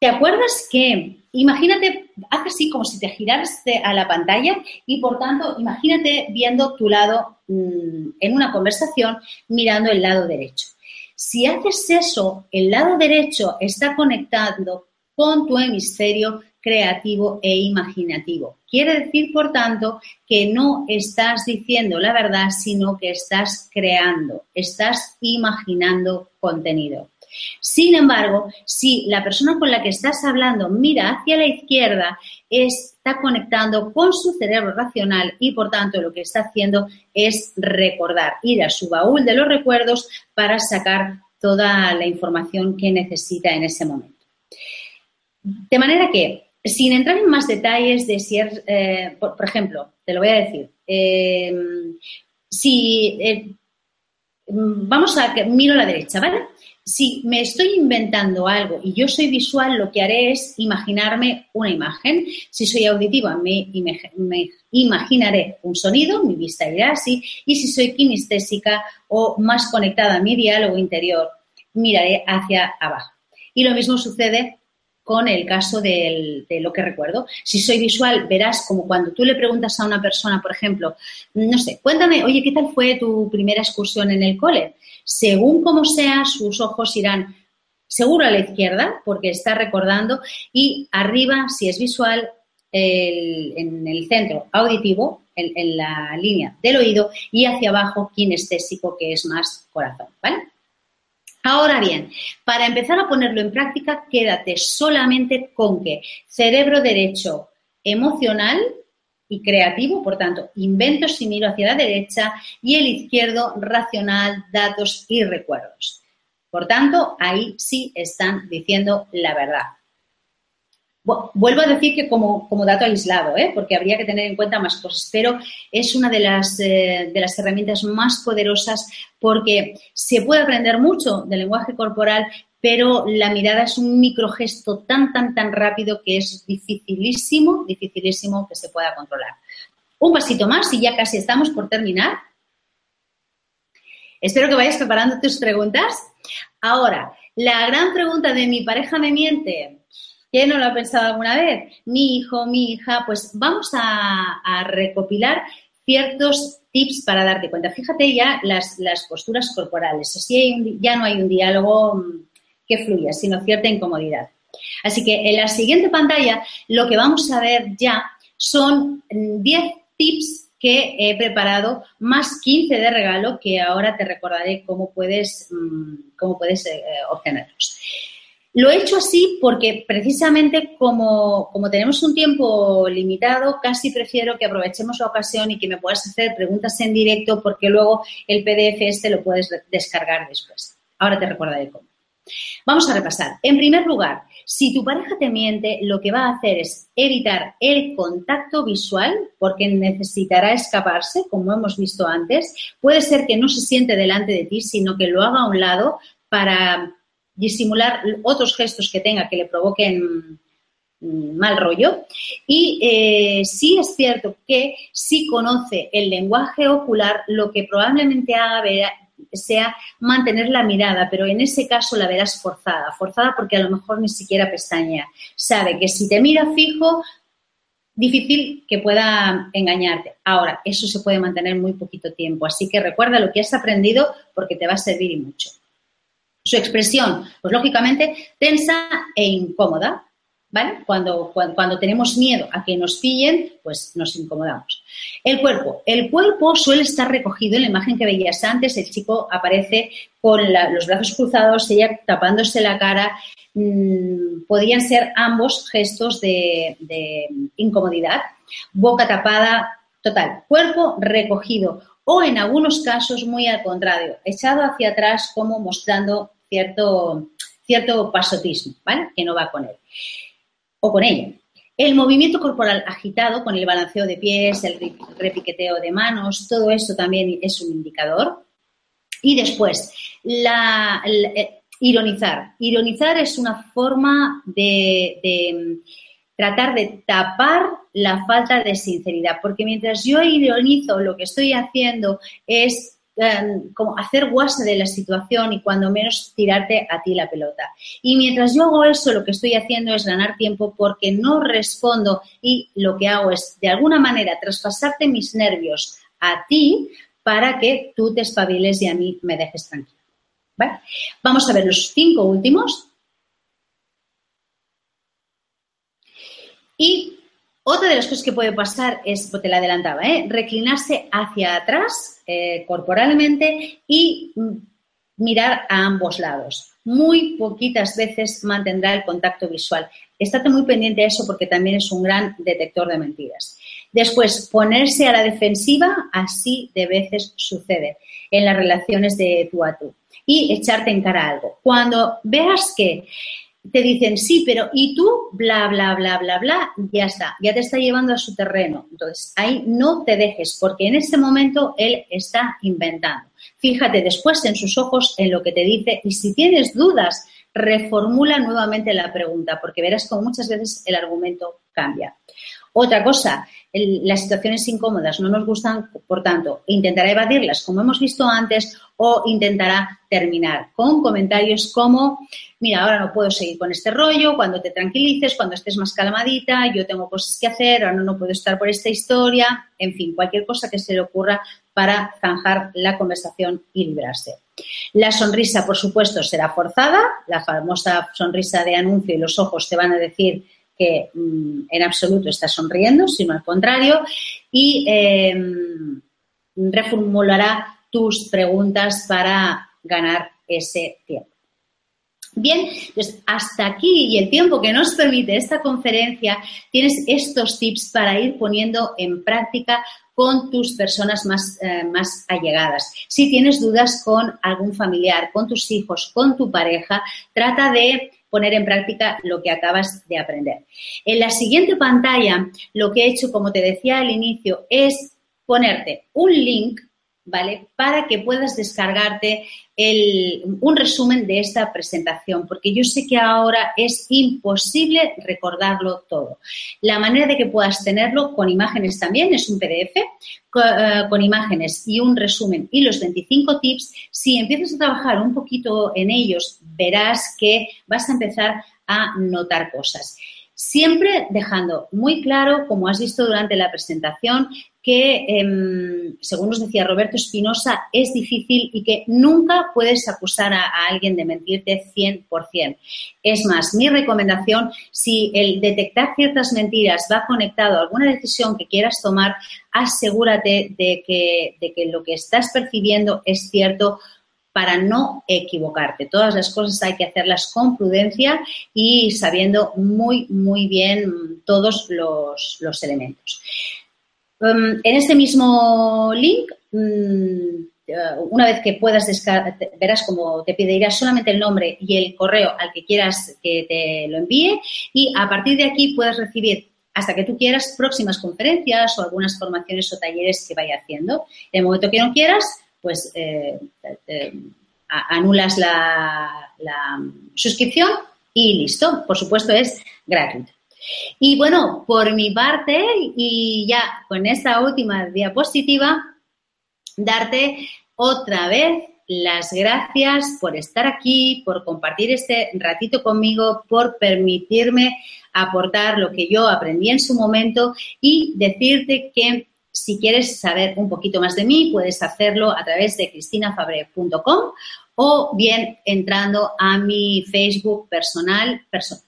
¿te acuerdas que, imagínate, haz así como si te giraras a la pantalla y por tanto, imagínate viendo tu lado mm, en una conversación mirando el lado derecho. Si haces eso, el lado derecho está conectando con tu hemisferio creativo e imaginativo. Quiere decir, por tanto, que no estás diciendo la verdad, sino que estás creando, estás imaginando contenido. Sin embargo, si la persona con la que estás hablando mira hacia la izquierda, está conectando con su cerebro racional y por tanto lo que está haciendo es recordar, ir a su baúl de los recuerdos para sacar toda la información que necesita en ese momento. De manera que sin entrar en más detalles de si es, eh, por, ejemplo, te lo voy a decir, eh, si eh, vamos a que miro a la derecha, ¿vale? Si me estoy inventando algo y yo soy visual, lo que haré es imaginarme una imagen. Si soy auditiva, me, me imaginaré un sonido, mi vista irá así. Y si soy kinestésica o más conectada a mi diálogo interior, miraré hacia abajo. Y lo mismo sucede con el caso de lo que recuerdo. Si soy visual, verás como cuando tú le preguntas a una persona, por ejemplo, no sé, cuéntame, oye, ¿qué tal fue tu primera excursión en el cole? Según como sea, sus ojos irán seguro a la izquierda, porque está recordando, y arriba, si es visual, en el centro auditivo, en, en, la línea del oído, y hacia abajo kinestésico, que es más corazón, ¿vale? Ahora bien, para empezar a ponerlo en práctica, quédate solamente con que cerebro derecho emocional y creativo, por tanto, invento si miro hacia la derecha y el izquierdo racional, datos y recuerdos. Por tanto, ahí sí están diciendo la verdad. Vuelvo a decir que como, dato aislado, ¿eh? porque habría que tener en cuenta más cosas, pero es una de las, eh, de las herramientas más poderosas porque se puede aprender mucho del lenguaje corporal, pero la mirada es un microgesto tan, tan, tan rápido que es dificilísimo, dificilísimo que se pueda controlar. Un pasito más y ya casi estamos por terminar. Espero que vayas preparando tus preguntas. Ahora, la gran pregunta de mi pareja me miente ¿Quién no lo ha pensado alguna vez? Mi hijo, mi hija, pues vamos a, recopilar ciertos tips para darte cuenta. Fíjate ya las, posturas corporales. Así ya no hay un diálogo mm, que fluya, sino cierta incomodidad. Así que en la siguiente pantalla lo que vamos a ver ya son 10 mm, tips que he preparado, más 15 de regalo que ahora te recordaré cómo puedes, mm, cómo puedes eh, obtenerlos. Lo he hecho así porque precisamente como, tenemos un tiempo limitado, casi prefiero que aprovechemos la ocasión y que me puedas hacer preguntas en directo porque luego el PDF este lo puedes descargar después. Ahora te recordaré cómo. Vamos a repasar. En primer lugar, si tu pareja te miente, lo que va a hacer es evitar el contacto visual porque necesitará escaparse, como hemos visto antes. Puede ser que no se siente delante de ti, sino que lo haga a un lado para disimular otros gestos que tenga que le provoquen mm, mal rollo. Y eh, sí es cierto que si conoce el lenguaje ocular, lo que probablemente haga sea mantener la mirada, pero en ese caso la verás forzada, forzada porque a lo mejor ni siquiera pestañea. Sabe que si te mira fijo, difícil que pueda engañarte. Ahora, eso se puede mantener muy poquito tiempo, así que recuerda lo que has aprendido porque te va a servir y mucho. Su expresión, pues lógicamente, tensa e incómoda, ¿vale? Cuando, cuando, tenemos miedo a que nos pillen, pues nos incomodamos. El cuerpo. El cuerpo suele estar recogido en la imagen que veías antes. El chico aparece con los brazos cruzados, ella tapándose la cara. Mm, podrían ser ambos gestos de, de incomodidad. Boca tapada, total. Cuerpo recogido o en algunos casos muy al contrario, echado hacia atrás como mostrando cierto, cierto pasotismo, ¿vale? Que no va con él o con ella. El movimiento corporal agitado con el balanceo de pies, el repiqueteo de manos, todo eso también es un indicador. Y después, la, eh, ironizar. Ironizar es una forma de, de tratar de tapar la falta de sinceridad, porque mientras yo ironizo, lo que estoy haciendo es Em, como hacer guasa de la situación y cuando menos tirarte a ti la pelota. Y mientras yo hago eso, lo que estoy haciendo es ganar tiempo porque no respondo y lo que hago es, de alguna manera, traspasarte mis nervios a ti para que tú te espabiles y a mí me dejes tranquilo. Vamos a ver los cinco últimos. Y otra de las cosas que puede pasar es, pues te la adelantaba, ¿eh? reclinarse hacia atrás eh, corporalmente y mm, mirar a ambos lados. Muy poquitas veces mantendrá el contacto visual. Estate muy pendiente de eso porque también es un gran detector de mentiras. Después, ponerse a la defensiva, así de veces sucede en las relaciones de tú a tú. Y echarte en cara algo. Cuando veas que te dicen, sí, pero ¿y tú? Bla, bla, bla, bla, bla, ya está, ya te está llevando a su terreno. Entonces, ahí no te dejes, porque en este momento él está inventando. Fíjate después en sus ojos, en lo que te dice, y si tienes dudas, reformula nuevamente la pregunta, porque verás como muchas veces el argumento cambia. Otra cosa, las situaciones incómodas no nos gustan, por tanto, intentará evadirlas como hemos visto antes o intentará terminar con comentarios como, mira, ahora no puedo seguir con este rollo, cuando te tranquilices, cuando estés más calmadita, yo tengo cosas que hacer, ahora no puedo estar por esta historia, en fin, cualquier cosa que se le ocurra para zanjar la conversación y librarse. La sonrisa, por supuesto, será forzada, la famosa sonrisa de anuncio y los ojos te van a decir que mm, en absoluto está sonriendo, sino al contrario, y em, reformulará tus preguntas para ganar ese tiempo. Bien, pues hasta aquí y el tiempo que nos permite esta conferencia, tienes estos tips para ir poniendo en práctica con tus personas más, eh, más allegadas. Si tienes dudas con algún familiar, con tus hijos, con tu pareja, trata de poner en práctica lo que acabas de aprender. En la siguiente pantalla, lo que he hecho, como te decía al inicio, es ponerte un link ¿vale? Para que puedas descargarte un resumen de esta presentación, porque yo sé que ahora es imposible recordarlo todo. La manera de que puedas tenerlo con imágenes también es un PDF, eh, con, imágenes y un resumen y los 25 tips. Si empiezas a trabajar un poquito en ellos, verás que vas a empezar a notar cosas. Siempre dejando muy claro, como has visto durante la presentación, que, em, según nos decía Roberto Espinosa, es difícil y que nunca puedes acusar a, alguien de mentirte 100%. Es más, mi recomendación, si el detectar ciertas mentiras va conectado a alguna decisión que quieras tomar, asegúrate de que, de que lo que estás percibiendo es cierto para no equivocarte. Todas las cosas hay que hacerlas con prudencia y sabiendo muy, muy bien todos los, elementos. Um, en este mismo link, mm, uh, una vez que puedas verás como te pedirá solamente el nombre y el correo al que quieras que te lo envíe y a partir de aquí puedes recibir hasta que tú quieras próximas conferencias o algunas formaciones o talleres que vaya haciendo. En el momento que no quieras, pues eh, eh, anulas la, suscripción y listo. Por supuesto, es gratuito. Y bueno, por mi parte, y ya con esta última diapositiva, darte otra vez las gracias por estar aquí, por compartir este ratito conmigo, por permitirme aportar lo que yo aprendí en su momento y decirte que si quieres saber un poquito más de mí, puedes hacerlo a través de cristinafabre.com o bien entrando a mi Facebook personal,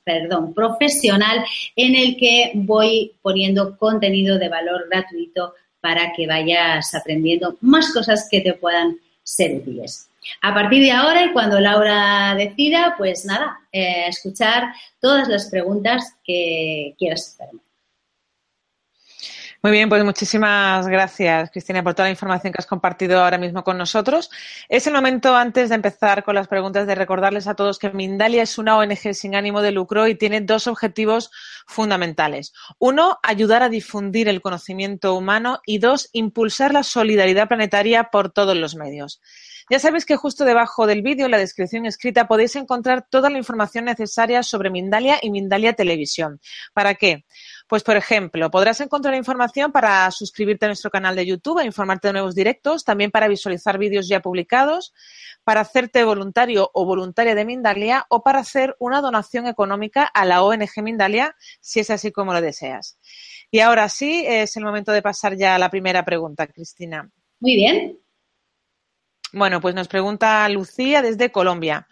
perdón, profesional, en el que voy poniendo contenido de valor gratuito para que vayas aprendiendo más cosas que te puedan ser útiles. A partir de ahora y cuando Laura decida, pues nada, eh, escuchar todas las preguntas que quieras hacerme. Muy bien, pues muchísimas gracias, Cristina, por toda la información que has compartido ahora mismo con nosotros. Es el momento, antes de empezar con las preguntas, de recordarles a todos que Mindalia es una ONG sin ánimo de lucro y tiene dos objetivos fundamentales. Uno, ayudar a difundir el conocimiento humano y dos, impulsar la solidaridad planetaria por todos los medios. Ya sabéis que justo debajo del vídeo, en la descripción escrita, podéis encontrar toda la información necesaria sobre Mindalia y Mindalia Televisión. ¿Para qué? Pues, por ejemplo, podrás encontrar información para suscribirte a nuestro canal de YouTube, e informarte de nuevos directos, también para visualizar vídeos ya publicados, para hacerte voluntario o voluntaria de Mindalia o para hacer una donación económica a la ONG Mindalia, si es así como lo deseas. Y ahora sí, es el momento de pasar ya a la primera pregunta, Cristina. Muy bien. Bueno, pues nos pregunta Lucía desde Colombia.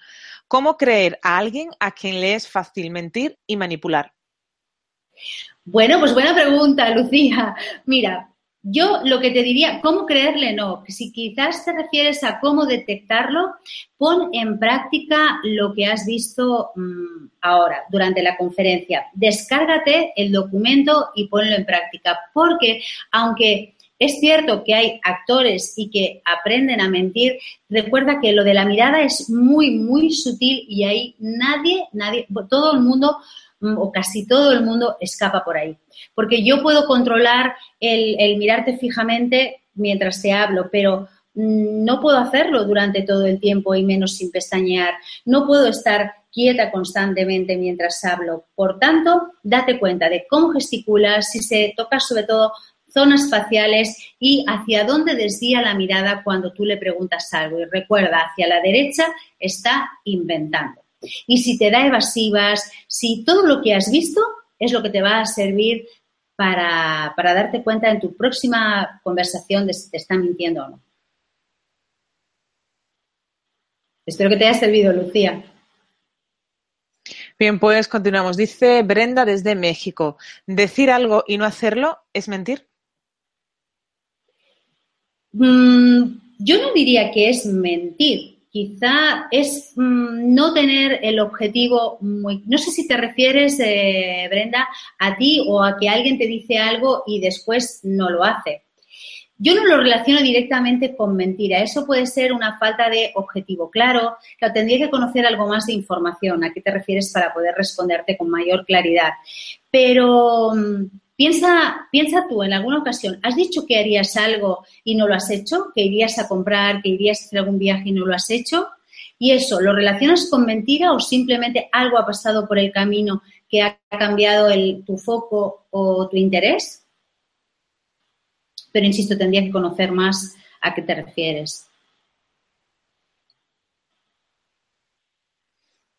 ¿Cómo creer a alguien a quien le es fácil mentir y manipular? Bueno, pues buena pregunta, Lucía. Mira, yo lo que te diría, ¿cómo creerle? No, si quizás te refieres a cómo detectarlo, pon en práctica lo que has visto mm, ahora, durante la conferencia. Descárgate el documento y ponlo en práctica, porque aunque es cierto que hay actores y que aprenden a mentir, recuerda que lo de la mirada es muy, muy sutil y ahí nadie, nadie, todo el mundo Mm, o casi todo el mundo escapa por ahí. Porque yo puedo controlar el, mirarte fijamente mientras te hablo, pero mm, no puedo hacerlo durante todo el tiempo y menos sin pestañear. No puedo estar quieta constantemente mientras hablo. Por tanto, date cuenta de cómo gesticulas, si se toca sobre todo zonas faciales y hacia dónde desvía la mirada cuando tú le preguntas algo. Y recuerda, hacia la derecha está inventando. Y si te da evasivas, si todo lo que has visto es lo que te va a servir para, darte cuenta en tu próxima conversación de si te están mintiendo o no. Espero que te haya servido, Lucía. Bien, pues continuamos. Dice Brenda desde México. ¿Decir algo y no hacerlo es mentir? Mm, yo no diría que es mentir quizá es mm, no tener el objetivo muy... No sé si te refieres, eh, Brenda, a ti o a que alguien te dice algo y después no lo hace. Yo no lo relaciono directamente con mentira. Eso puede ser una falta de objetivo claro. que tendría que conocer algo más de información. ¿A qué te refieres para poder responderte con mayor claridad? Pero mm, Piensa, piensa tú en alguna ocasión, ¿has dicho que harías algo y no lo has hecho? ¿Que irías a comprar, que irías a hacer algún viaje y no lo has hecho? ¿Y eso lo relacionas con mentira o simplemente algo ha pasado por el camino que ha cambiado tu foco o tu interés? Pero insisto, tendría que conocer más a qué te refieres.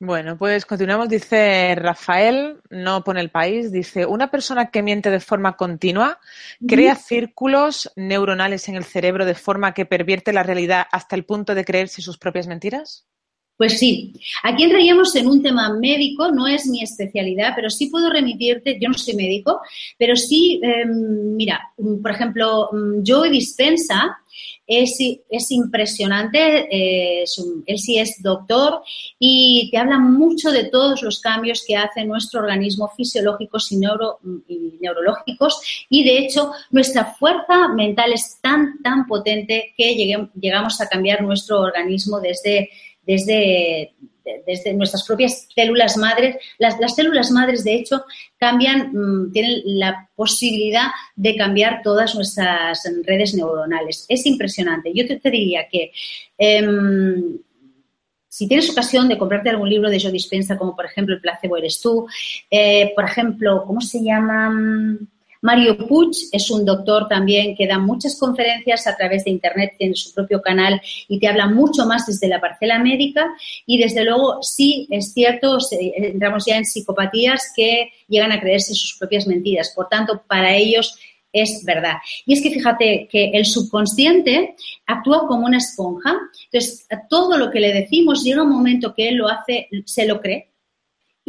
Bueno, pues continuamos. Dice Rafael, no pone el país, dice, una persona que miente de forma continua crea círculos neuronales en el cerebro de forma que pervierte la realidad hasta el punto de creerse sus propias mentiras. Pues sí, aquí entraríamos en un tema médico, no es mi especialidad, pero sí puedo remitirte, yo no soy médico, pero sí, em, mira, por ejemplo, Joe Dispensa es, es impresionante, eh, él sí es doctor y te habla mucho de todos los cambios que hace nuestro organismo fisiológicos y, y neurológicos y de hecho nuestra fuerza mental es tan, tan potente que llegamos a cambiar nuestro organismo desde desde, desde nuestras propias células madres. Las, células madres, de hecho, cambian, mm, tienen la posibilidad de cambiar todas nuestras redes neuronales. Es impresionante. Yo te, diría que em, si tienes ocasión de comprarte algún libro de Joe Dispensa, como por ejemplo El placebo eres tú, eh, por ejemplo, ¿cómo se llama? Mario Puig es un doctor también que da muchas conferencias a través de Internet, tiene su propio canal y te habla mucho más desde la parcela médica y desde luego sí es cierto, entramos ya en psicopatías que llegan a creerse sus propias mentiras. Por tanto, para ellos es verdad. Y es que fíjate que el subconsciente actúa como una esponja. Entonces, todo lo que le decimos llega un momento que él lo hace, se lo cree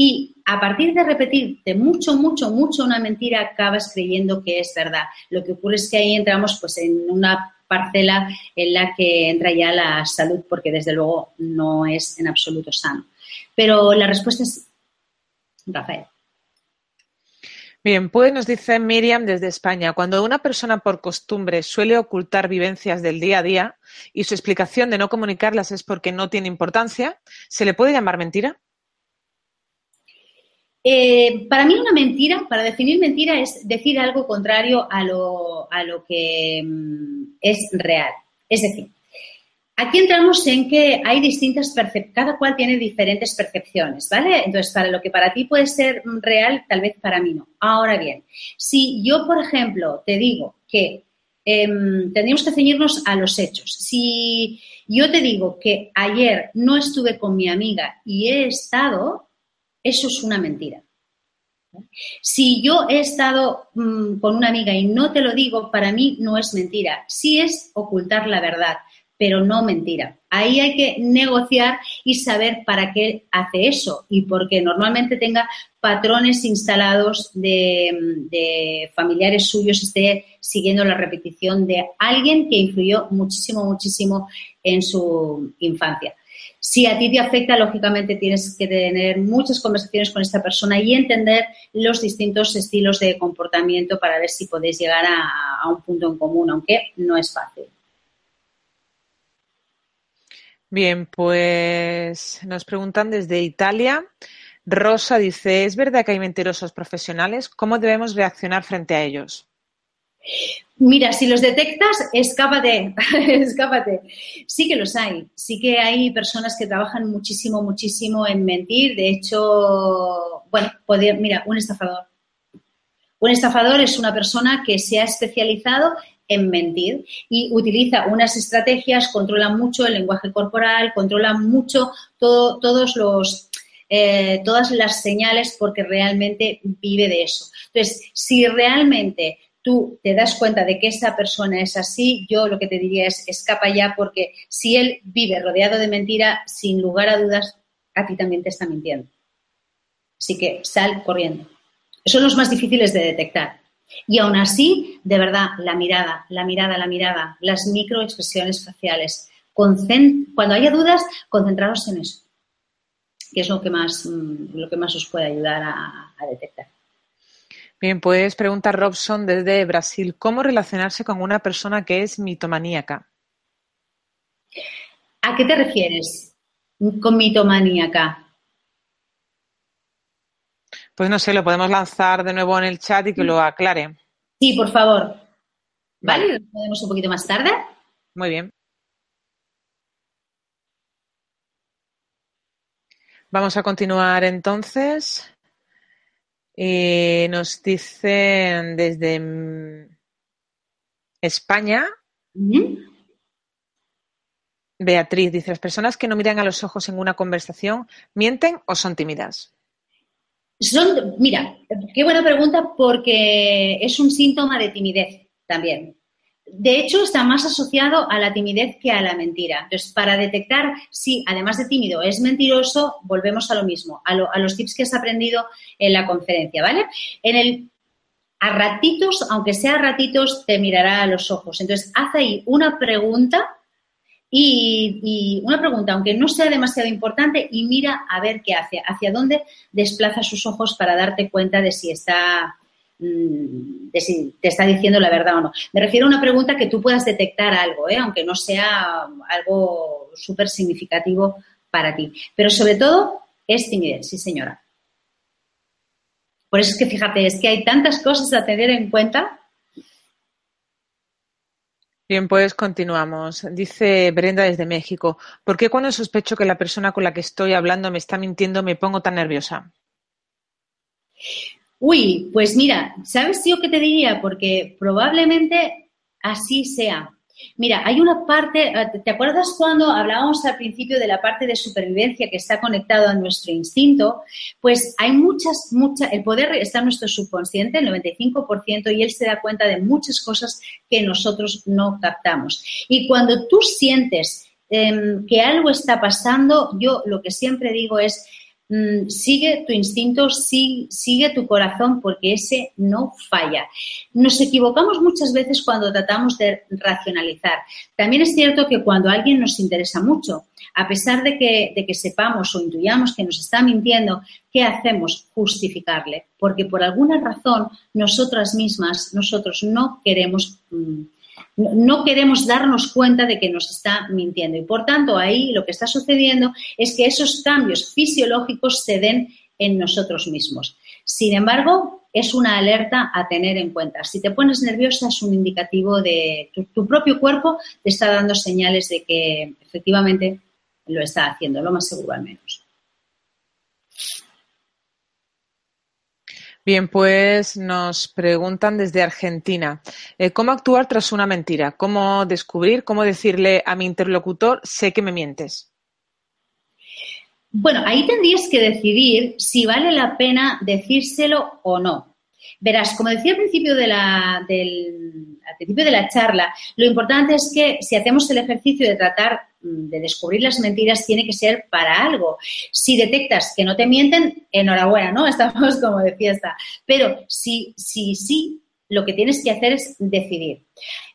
y a partir de repetirte mucho, mucho, mucho una mentira, acabas creyendo que es verdad. Lo que ocurre es que ahí entramos pues en una parcela en la que entra ya la salud, porque desde luego no es en absoluto sano. Pero la respuesta es Rafael. Bien, pues nos dice Miriam desde España, cuando una persona por costumbre suele ocultar vivencias del día a día y su explicación de no comunicarlas es porque no tiene importancia, ¿se le puede llamar mentira? Eh, para mí una mentira, para definir mentira, es decir algo contrario a lo, a lo que mm, es real. Es decir, aquí entramos en que hay distintas percepciones, cada cual tiene diferentes percepciones, ¿vale? Entonces, para lo que para ti puede ser real, tal vez para mí no. Ahora bien, si yo, por ejemplo, te digo que em, tendríamos que ceñirnos a los hechos. Si yo te digo que ayer no estuve con mi amiga y he estado, eso es una mentira. Si yo he estado mm, con una amiga y no te lo digo, para mí no es mentira. Sí es ocultar la verdad, pero no mentira. Ahí hay que negociar y saber para qué hace eso y porque normalmente tenga patrones instalados de, de familiares suyos, esté siguiendo la repetición de alguien que influyó muchísimo, muchísimo en su infancia. Si a ti te afecta, lógicamente tienes que tener muchas conversaciones con esta persona y entender los distintos estilos de comportamiento para ver si podéis llegar a, un punto en común, aunque no es fácil. Bien, pues nos preguntan desde Italia. Rosa dice, ¿es verdad que hay mentirosos profesionales? ¿Cómo debemos reaccionar frente a ellos? Mira, si los detectas, escápate, escápate. Sí que los hay, sí que hay personas que trabajan muchísimo, muchísimo en mentir. De hecho, bueno, mira, un estafador. Un estafador es una persona que se ha especializado en mentir y utiliza unas estrategias, controla mucho el lenguaje corporal, controla mucho todos los, eh, todas las señales porque realmente vive de eso. Entonces, si realmente tú te das cuenta de que esa persona es así, yo lo que te diría es escapa ya porque si él vive rodeado de mentira, sin lugar a dudas, a ti también te está mintiendo. Así que sal corriendo. Son los más difíciles de detectar. Y aún así, de verdad, la mirada, la mirada, la mirada, las microexpresiones faciales. Cuando haya dudas, concentraros en eso, que es lo que más, mm, lo que más os puede ayudar a detectar. Bien, pues pregunta Robson desde Brasil, ¿cómo relacionarse con una persona que es mitomaníaca? ¿A qué te refieres con mitomaníaca? Pues no sé, lo podemos lanzar de nuevo en el chat y que lo aclare. Sí, por favor. Vale, lo podemos un poquito más tarde. Muy bien. Vamos a continuar entonces. Eh, nos dicen desde España. Beatriz dice, ¿las personas que no miran a los ojos en una conversación mienten o son tímidas? Son, mira, qué buena pregunta porque es un síntoma de timidez también. De hecho, está más asociado a la timidez que a la mentira. Entonces, para detectar si, además de tímido, es mentiroso, volvemos a lo mismo, a, los tips que has aprendido en la conferencia, ¿vale? En el a ratitos, aunque sea ratitos, te mirará a los ojos. Entonces, haz ahí una pregunta y, una pregunta, aunque no sea demasiado importante, y mira a ver qué hace, hacia dónde desplaza sus ojos para darte cuenta de si está de si te está diciendo la verdad o no. Me refiero a una pregunta que tú puedas detectar algo, ¿eh? aunque no sea algo súper significativo para ti. Pero sobre todo es timidez, sí señora. Por eso es que fíjate, es que hay tantas cosas a tener en cuenta Bien, pues continuamos. Dice Brenda desde México, ¿por qué cuando sospecho que la persona con la que estoy hablando me está mintiendo me pongo tan nerviosa? Uy, pues mira, ¿sabes yo qué te diría? Porque probablemente así sea. Mira, hay una parte, eh, ¿te acuerdas cuando hablábamos al principio de la parte de supervivencia que está conectado a nuestro instinto? Pues hay muchas, muchas, el poder está en nuestro subconsciente, el 95%, y él se da cuenta de muchas cosas que nosotros no captamos. Y cuando tú sientes em, que algo está pasando, yo lo que siempre digo es, Mm, sigue tu instinto, sigue, tu corazón, porque ese no falla. Nos equivocamos muchas veces cuando tratamos de racionalizar. También es cierto que cuando alguien nos interesa mucho, a pesar de que, sepamos o intuyamos que nos está mintiendo, ¿qué hacemos? Justificarle, porque por alguna razón nosotras mismas, nosotros no queremos. Mm, no queremos darnos cuenta de que nos está mintiendo. Y por tanto, ahí lo que está sucediendo es que esos cambios fisiológicos se den en nosotros mismos. Sin embargo, es una alerta a tener en cuenta. Si te pones nerviosa es un indicativo de tu, tu propio cuerpo te está dando señales de que efectivamente lo está haciendo, lo más seguro al menos. Bien, pues nos preguntan desde Argentina, eh, ¿cómo actuar tras una mentira? ¿Cómo descubrir, cómo decirle a mi interlocutor, sé que me mientes? Bueno, ahí tendrías que decidir si vale la pena decírselo o no. Verás, como decía al principio de la, al principio de la charla, lo importante es que si hacemos el ejercicio de tratar de descubrir las mentiras, tiene que ser para algo. Si detectas que no te mienten, enhorabuena, ¿no? Estamos como de fiesta. Pero si sí, si, si, lo que tienes que hacer es decidir.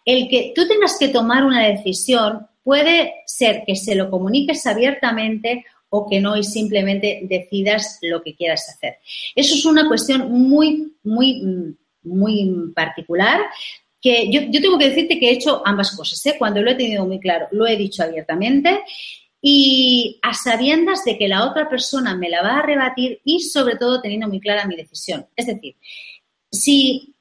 El que tú tengas que tomar una decisión puede ser que se lo comuniques abiertamente o que no y simplemente decidas lo que quieras hacer. Eso es una cuestión muy, muy, muy particular que yo, tengo que decirte que he hecho ambas cosas. ¿eh? Cuando lo he tenido muy claro, lo he dicho abiertamente y a sabiendas de que la otra persona me la va a rebatir y sobre todo teniendo muy clara mi decisión. Es decir, si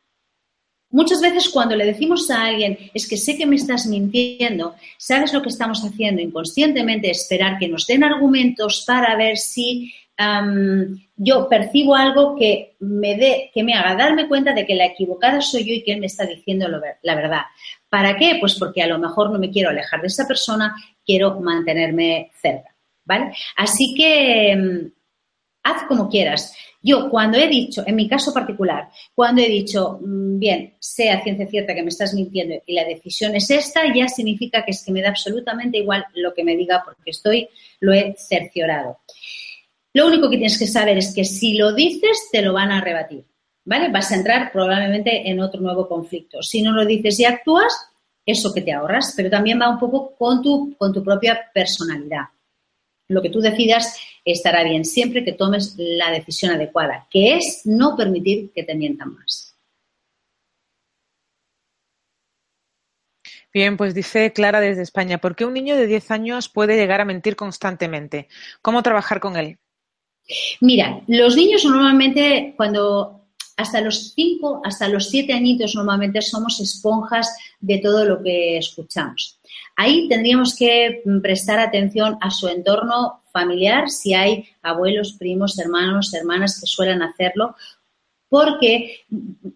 Muchas veces cuando le decimos a alguien, es que sé que me estás mintiendo, ¿sabes lo que estamos haciendo inconscientemente? Esperar que nos den argumentos para ver si yo percibo algo que me, dé, que me haga darme cuenta de que la equivocada soy yo y que él me está diciendo la verdad. ¿Para qué? Pues porque a lo mejor no me quiero alejar de esa persona, quiero mantenerme cerca. ¿Vale? Así que mm, haz como quieras. Yo cuando he dicho, en mi caso particular, cuando he dicho, mm, bien, sea ciencia cierta que me estás mintiendo y la decisión es esta, ya significa que es que me da absolutamente igual lo que me diga porque estoy, lo he cerciorado. Lo único que tienes que saber es que si lo dices, te lo van a rebatir, ¿vale? Vas a entrar probablemente en otro nuevo conflicto. Si no lo dices y actúas, eso que te ahorras, pero también va un poco con tu, con tu propia personalidad. Lo que tú decidas estará bien siempre que tomes la decisión adecuada, que es no permitir que te mientan más. Bien, pues dice Clara desde España, ¿por qué un niño de 10 años puede llegar a mentir constantemente? ¿Cómo trabajar con él? Mira, los niños normalmente cuando hasta los 5, hasta los 7 añitos normalmente somos esponjas de todo lo que escuchamos. Ahí tendríamos que prestar atención a su entorno familiar, si hay abuelos, primos, hermanos, hermanas que suelen hacerlo, porque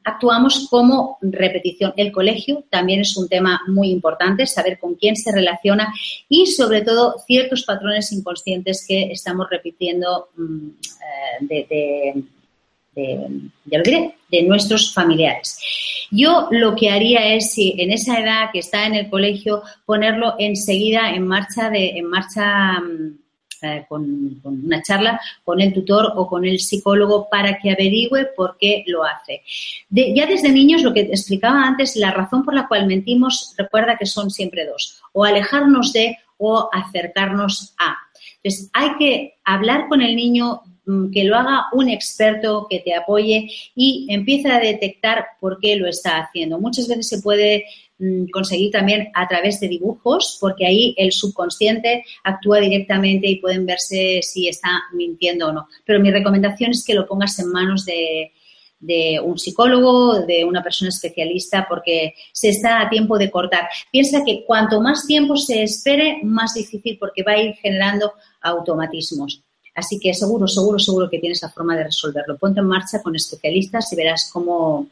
actuamos como repetición. El colegio también es un tema muy importante, saber con quién se relaciona y sobre todo ciertos patrones inconscientes que estamos repitiendo mm, eh, de, de nuestros familiares. Yo lo que haría es, si en esa edad que está en el colegio, ponerlo enseguida en marcha, de, en marcha mm, eh, con, una charla con el tutor o con el psicólogo para que averigüe por qué lo hace. ya desde niños, lo que explicaba antes, la razón por la cual mentimos, recuerda que son siempre dos, o alejarnos de o acercarnos a. Entonces, hay que hablar con el niño, mm, que lo haga un experto que te apoye y empieza a detectar por qué lo está haciendo. Muchas veces se puede conseguir también a través de dibujos, porque ahí el subconsciente actúa directamente y pueden verse si está mintiendo o no. Pero mi recomendación es que lo pongas en manos de, un psicólogo, de una persona especialista, porque se está a tiempo de cortar. Piensa que cuanto más tiempo se espere, más difícil porque va a ir generando automatismos. Así que seguro, seguro, seguro que tienes la forma de resolverlo. Ponte en marcha con especialistas y verás cómo,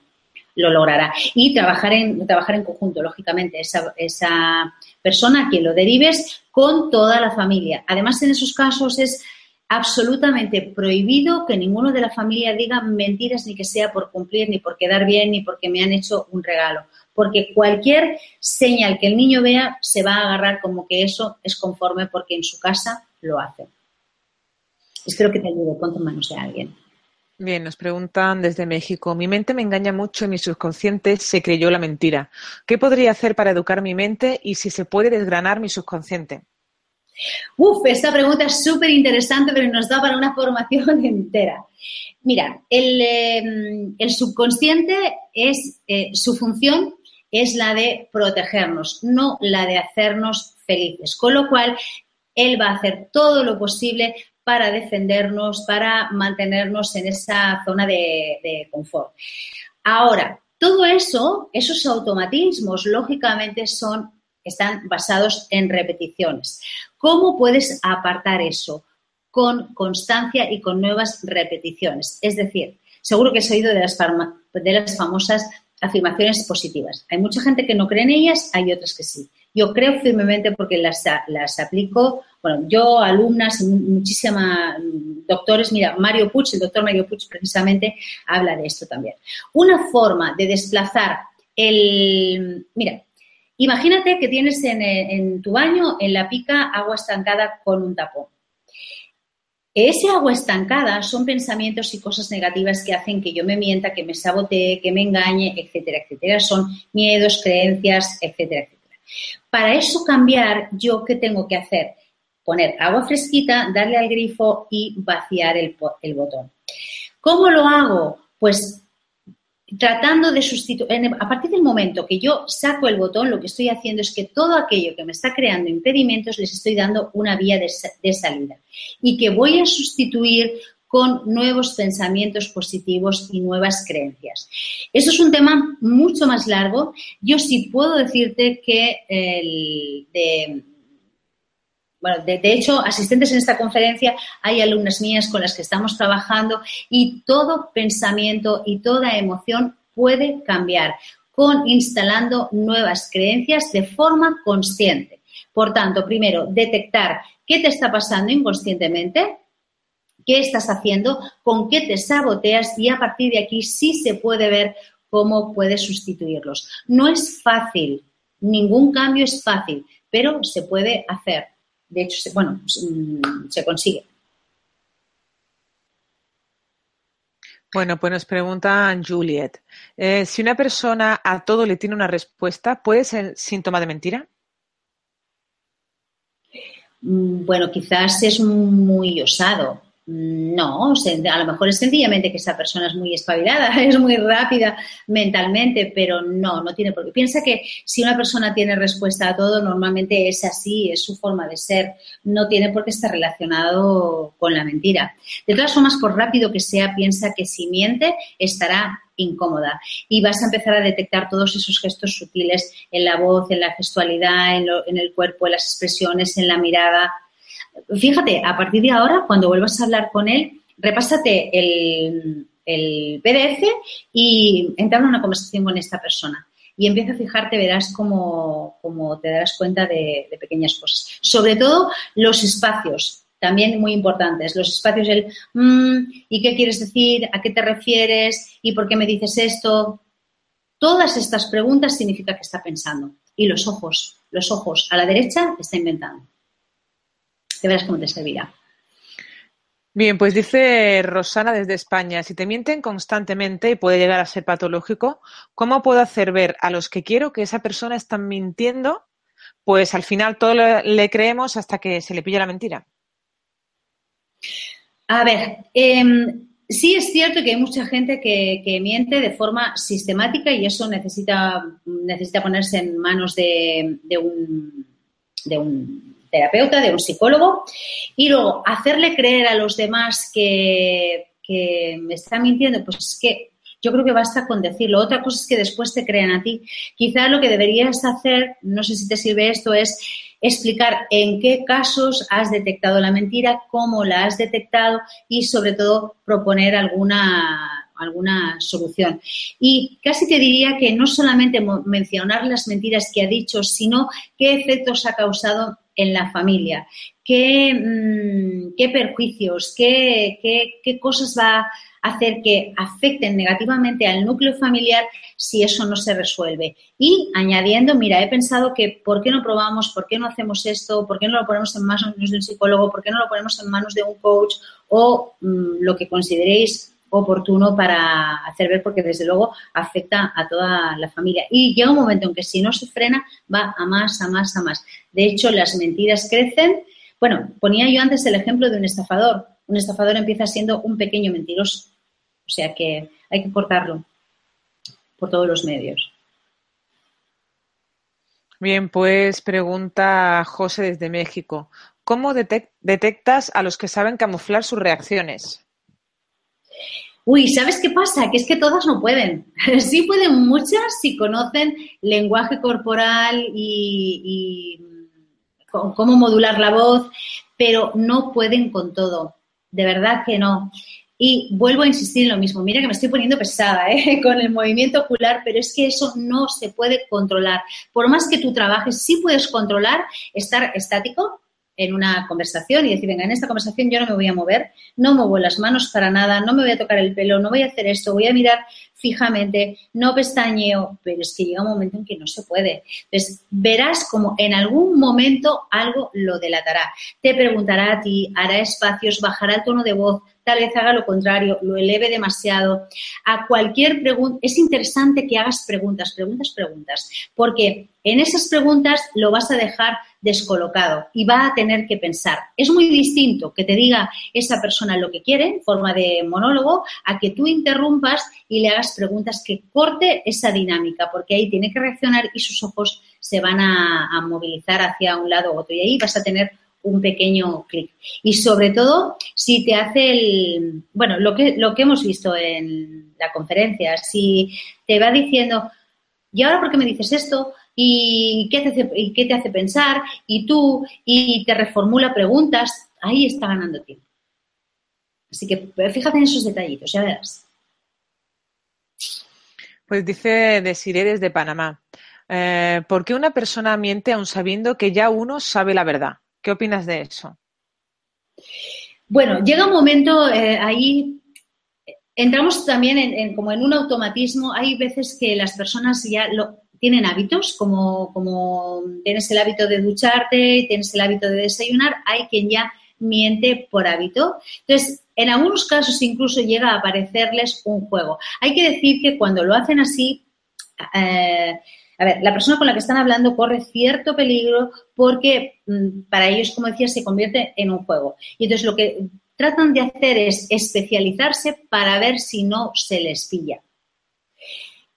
lo logrará. Y trabajar en, trabajar en conjunto, lógicamente, esa, esa persona a quien lo derives con toda la familia. Además, en esos casos es absolutamente prohibido que ninguno de la familia diga mentiras ni que sea por cumplir, ni por quedar bien, ni porque me han hecho un regalo. Porque cualquier señal que el niño vea se va a agarrar como que eso es conforme porque en su casa lo hace. Espero que te ayude. Ponte en manos de alguien. Bien, nos preguntan desde México. Mi mente me engaña mucho y mi subconsciente se creyó la mentira. ¿Qué podría hacer para educar mi mente y si se puede desgranar mi subconsciente? Uf, esta pregunta es súper interesante, pero nos da para una formación entera. Mira, el, em, subconsciente es, eh, su función es la de protegernos, no la de hacernos felices. Con lo cual, él va a hacer todo lo posible para defendernos, para mantenernos en esa zona de, confort. Ahora, todo eso, esos automatismos, lógicamente son, están basados en repeticiones. ¿Cómo puedes apartar eso? Con constancia y con nuevas repeticiones. Es decir, seguro que has oído de las, de las famosas afirmaciones positivas. Hay mucha gente que no cree en ellas, hay otras que sí. Yo creo firmemente porque las, las aplico, bueno, yo, alumnas, muchísimas doctores, mira, Mario Puch, el doctor Mario Puch precisamente habla de esto también. Una forma de desplazar el, mira, imagínate que tienes en, en tu baño, en la pica, agua estancada con un tapón. Ese agua estancada son pensamientos y cosas negativas que hacen que yo me mienta, que me sabotee, que me engañe, etcétera, etcétera. Son miedos, creencias, etcétera, etcétera. Para eso cambiar, ¿yo qué tengo que hacer? Poner agua fresquita, darle al grifo y vaciar el, botón. ¿Cómo lo hago? Pues tratando de sustituir, a partir del momento que yo saco el botón, lo que estoy haciendo es que todo aquello que me está creando impedimentos les estoy dando una vía de, salida y que voy a sustituir con nuevos pensamientos positivos y nuevas creencias. Eso es un tema mucho más largo. Yo sí puedo decirte que el de, bueno, de, hecho, asistentes en esta conferencia hay alumnas mías con las que estamos trabajando y todo pensamiento y toda emoción puede cambiar con instalando nuevas creencias de forma consciente. Por tanto, primero, detectar qué te está pasando inconscientemente, qué estás haciendo, con qué te saboteas y a partir de aquí sí se puede ver cómo puedes sustituirlos. No es fácil, ningún cambio es fácil, pero se puede hacer. De hecho, bueno, mm, se consigue. Bueno, pues nos pregunta Juliet, eh, si una persona a todo le tiene una respuesta, ¿puede ser síntoma de mentira? Mm, bueno, quizás es muy osado, no, a lo mejor es sencillamente que esa persona es muy espabilada, es muy rápida mentalmente, pero no, no tiene por qué. Piensa que si una persona tiene respuesta a todo, normalmente es así, es su forma de ser, no tiene por qué estar relacionado con la mentira. De todas formas, por rápido que sea, piensa que si miente estará incómoda y vas a empezar a detectar todos esos gestos sutiles en la voz, en la gestualidad, en, en el cuerpo, en las expresiones, en la mirada, Fíjate, a partir de ahora, cuando vuelvas a hablar con él, repásate el PDF y entrar en una conversación con esta persona. Y empieza a fijarte, verás cómo, te darás cuenta de, pequeñas cosas. Sobre todo los espacios, también muy importantes. Los espacios, el mm, ¿y qué quieres decir? ¿A qué te refieres? ¿Y por qué me dices esto? Todas estas preguntas significa que está pensando. Y los ojos, los ojos a la derecha está inventando. Verás cómo te servirá. Bien, pues dice Rosana desde España, si te mienten constantemente y puede llegar a ser patológico, ¿cómo puedo hacer ver a los que quiero que esa persona está mintiendo? Pues al final todo le creemos hasta que se le pilla la mentira. A ver, em, sí es cierto que hay mucha gente que, miente de forma sistemática y eso necesita, necesita ponerse en manos de, de un, de un terapeuta, de un psicólogo, y luego hacerle creer a los demás que, me está mintiendo, pues es que yo creo que basta con decirlo. Otra cosa es que después te crean a ti. Quizá lo que deberías hacer, no sé si te sirve esto, es explicar en qué casos has detectado la mentira, cómo la has detectado y sobre todo proponer alguna, alguna solución. Y casi te diría que no solamente mencionar las mentiras que ha dicho, sino qué efectos ha causado en la familia, qué, mm, qué perjuicios, qué, qué, cosas va a hacer que afecten negativamente al núcleo familiar si eso no se resuelve. Y añadiendo, mira, he pensado que ¿por qué no probamos? ¿Por qué no hacemos esto? ¿Por qué no lo ponemos en manos de un psicólogo? ¿Por qué no lo ponemos en manos de un coach? O mm, lo que consideréis oportuno para hacer ver porque desde luego afecta a toda la familia. Y llega un momento en que si no se frena va a más, a más, a más. De hecho, las mentiras crecen. Bueno, ponía yo antes el ejemplo de un estafador. Un estafador empieza siendo un pequeño mentiroso. O sea que hay que cortarlo por todos los medios. Bien, pues pregunta José desde México. ¿Cómo detectas a los que saben camuflar sus reacciones? Uy, ¿sabes qué pasa? Que es que todas no pueden. Sí pueden muchas si conocen lenguaje corporal y, cómo modular la voz, pero no pueden con todo. De verdad que no. Y vuelvo a insistir en lo mismo. Mira que me estoy poniendo pesada ¿eh? con el movimiento ocular, pero es que eso no se puede controlar. Por más que tú trabajes, sí puedes controlar estar estático, en una conversación y decir, venga, en esta conversación yo no me voy a mover, no muevo las manos para nada, no me voy a tocar el pelo, no voy a hacer esto, voy a mirar fijamente, no pestañeo, pero es que llega un momento en que no se puede. Entonces, verás como en algún momento algo lo delatará. Te preguntará a ti, hará espacios, bajará el tono de voz, tal vez haga lo contrario, lo eleve demasiado. A cualquier pregunta, es interesante que hagas preguntas, preguntas, preguntas, porque en esas preguntas lo vas a dejar descolocado y va a tener que pensar. Es muy distinto que te diga esa persona lo que quiere, en forma de monólogo, a que tú interrumpas y le hagas preguntas que corte esa dinámica, porque ahí tiene que reaccionar y sus ojos se van a, movilizar hacia un lado u otro y ahí vas a tener un pequeño clic. Y sobre todo, si te hace el, bueno, lo que, lo que hemos visto en la conferencia, si te va diciendo, ¿y ahora por qué me dices esto? ¿Y qué te hace, y qué te hace pensar? Y tú, y te reformula preguntas, ahí está ganando tiempo. Así que fíjate en esos detallitos, ya verás. Pues dice Desiree desde Panamá. Eh, ¿Por qué una persona miente aun sabiendo que ya uno sabe la verdad? ¿Qué opinas de eso? Bueno, llega un momento eh, ahí, entramos también en, como en un automatismo. Hay veces que las personas ya lo, tienen hábitos, como, como tienes el hábito de ducharte tienes el hábito de desayunar. Hay quien ya miente por hábito. Entonces, en algunos casos incluso llega a aparecerles un juego. Hay que decir que cuando lo hacen así, eh, a ver, la persona con la que están hablando corre cierto peligro porque mm, para ellos, como decía, se convierte en un juego. Y entonces lo que tratan de hacer es especializarse para ver si no se les pilla.